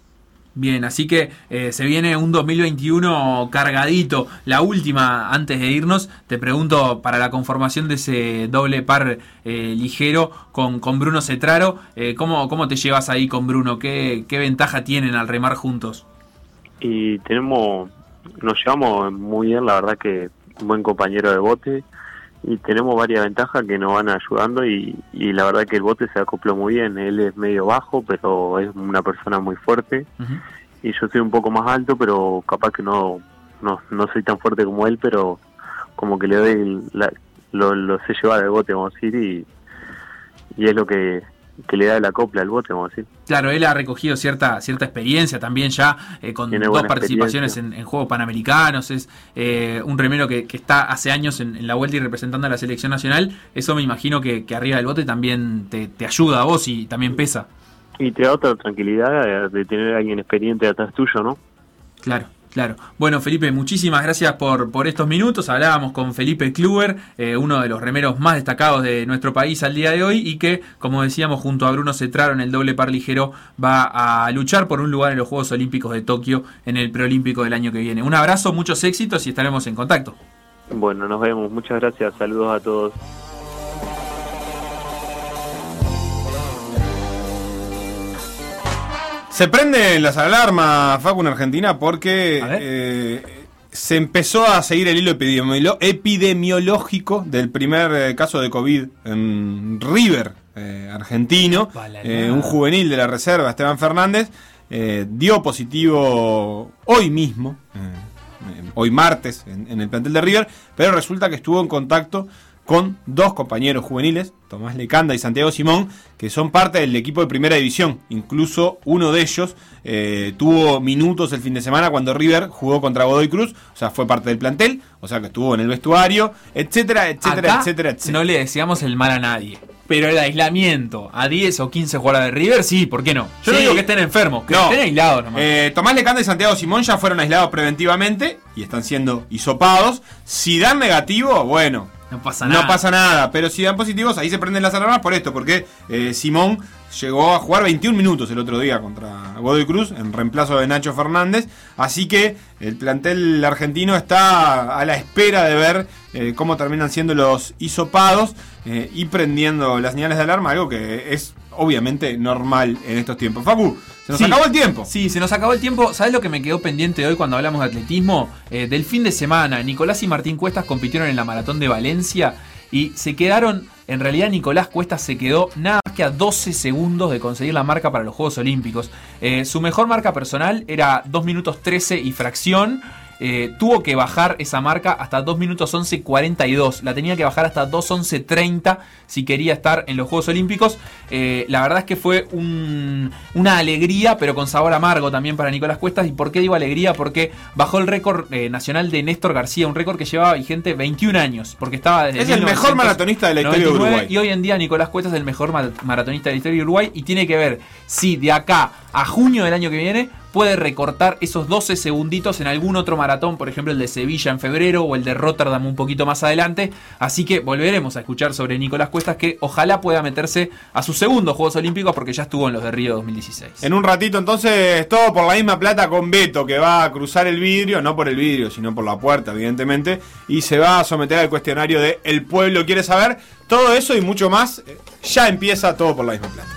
Bien, así que eh, se viene un 2021 cargadito. La última, antes de irnos, te pregunto para la conformación de ese doble par eh, ligero con, con Bruno Cetraro, eh, ¿cómo, ¿cómo te llevas ahí con Bruno? ¿Qué, ¿Qué ventaja tienen al remar juntos? Y tenemos, nos llevamos muy bien, la verdad que un buen compañero de bote y tenemos varias ventajas que nos van ayudando y, y la verdad que el bote se acopló muy bien. Él es medio bajo, pero es una persona muy fuerte y yo soy un poco más alto, pero capaz que no, no, no soy tan fuerte como él, pero como que le doy, la- lo, lo sé llevar al bote, vamos a decir, y, y es lo que, que le da la copla al bote, vamos a decir. Claro, él ha recogido cierta, cierta experiencia también ya eh, con Tiene dos participaciones en, en Juegos Panamericanos. Es eh, un remero que, que está hace años en, en la vuelta y representando a la selección nacional. Eso me imagino que, que arriba del bote también te, te ayuda a vos y también pesa. Y te da otra tranquilidad de, de tener a alguien experiente atrás tuyo, ¿no? Claro, claro. Bueno, Felipe, muchísimas gracias por, por estos minutos. Hablábamos con Felipe Kluber, eh, uno de los remeros más destacados de nuestro país al día de hoy y que, como decíamos, junto a Bruno Cetraro en el doble par ligero, va a luchar por un lugar en los Juegos Olímpicos de Tokio en el preolímpico del año que viene. Un abrazo, muchos éxitos y estaremos en contacto. Bueno, nos vemos. Muchas gracias. Saludos a todos. Se prenden las alarmas, Facu, en Argentina, porque eh, se empezó a seguir el hilo epidemiológico del primer eh, caso de COVID en River, eh, argentino. Eh, un juvenil de la reserva, Esteban Fernández, eh, dio positivo hoy mismo, hoy martes, en, en el plantel de River, pero resulta que estuvo en contacto con dos compañeros juveniles, Tomás Lecanda y Santiago Simón, que son parte del equipo de primera división. Incluso uno de ellos eh, tuvo minutos el fin de semana cuando River jugó contra Godoy Cruz, o sea, fue parte del plantel, o sea, que estuvo en el vestuario, etcétera, etcétera, Acá etcétera, etcétera. No le deseamos el mal a nadie. Pero el aislamiento a 10 o 15 jugadores de River, sí, ¿por qué no? Yo no digo que estén enfermos, que No. estén aislados nomás. Eh, Tomás Lecanda y Santiago Simón ya fueron aislados preventivamente y están siendo hisopados. Si dan negativo, bueno. No pasa No nada. pasa nada, pero si dan positivos, ahí se prenden las alarmas por esto, porque eh, Simón llegó a jugar 21 minutos el otro día contra Godoy Cruz en reemplazo de Nacho Fernández, así que el plantel argentino está a la espera de ver eh, cómo terminan siendo los hisopados eh, y prendiendo las señales de alarma, algo que es obviamente normal en estos tiempos. Facu, se nos Sí. acabó el tiempo. Sí, se nos acabó el tiempo. ¿Sabes lo que me quedó pendiente hoy cuando hablamos de atletismo? Eh, del fin de semana, Nicolás y Martín Cuestas compitieron en la maratón de Valencia y se quedaron, en realidad Nicolás Cuestas se quedó nada más que a 12 segundos de conseguir la marca para los Juegos Olímpicos. Eh, su mejor marca personal era 2 minutos 13 y fracción. Eh, tuvo que bajar esa marca hasta 2 minutos 11 42. La tenía que bajar hasta 2 11 30 si quería estar en los Juegos Olímpicos. Eh, la verdad es que fue un- una alegría, pero con sabor amargo también para Nicolás Cuestas. ¿Y por qué digo alegría? Porque bajó el récord eh, nacional de Néstor García, un récord que llevaba vigente 21 años. Porque estaba desde Es el mejor maratonista de la historia de 99, Uruguay. Y hoy en día Nicolás Cuestas es el mejor ma- maratonista de la historia de Uruguay y tiene que ver si de acá a junio del año que viene puede recortar esos 12 segunditos en algún otro maratón, por ejemplo el de Sevilla en febrero o el de Rotterdam un poquito más adelante. Así que volveremos a escuchar sobre Nicolás Cuestas que ojalá pueda meterse a sus segundos Juegos Olímpicos porque ya estuvo en los de Río 2016. En un ratito entonces todo por la misma plata con Beto que va a cruzar el vidrio, no por el vidrio, sino por la puerta evidentemente, y se va a someter al cuestionario de El pueblo quiere saber. Todo eso y mucho más eh, ya empieza todo por la misma plata.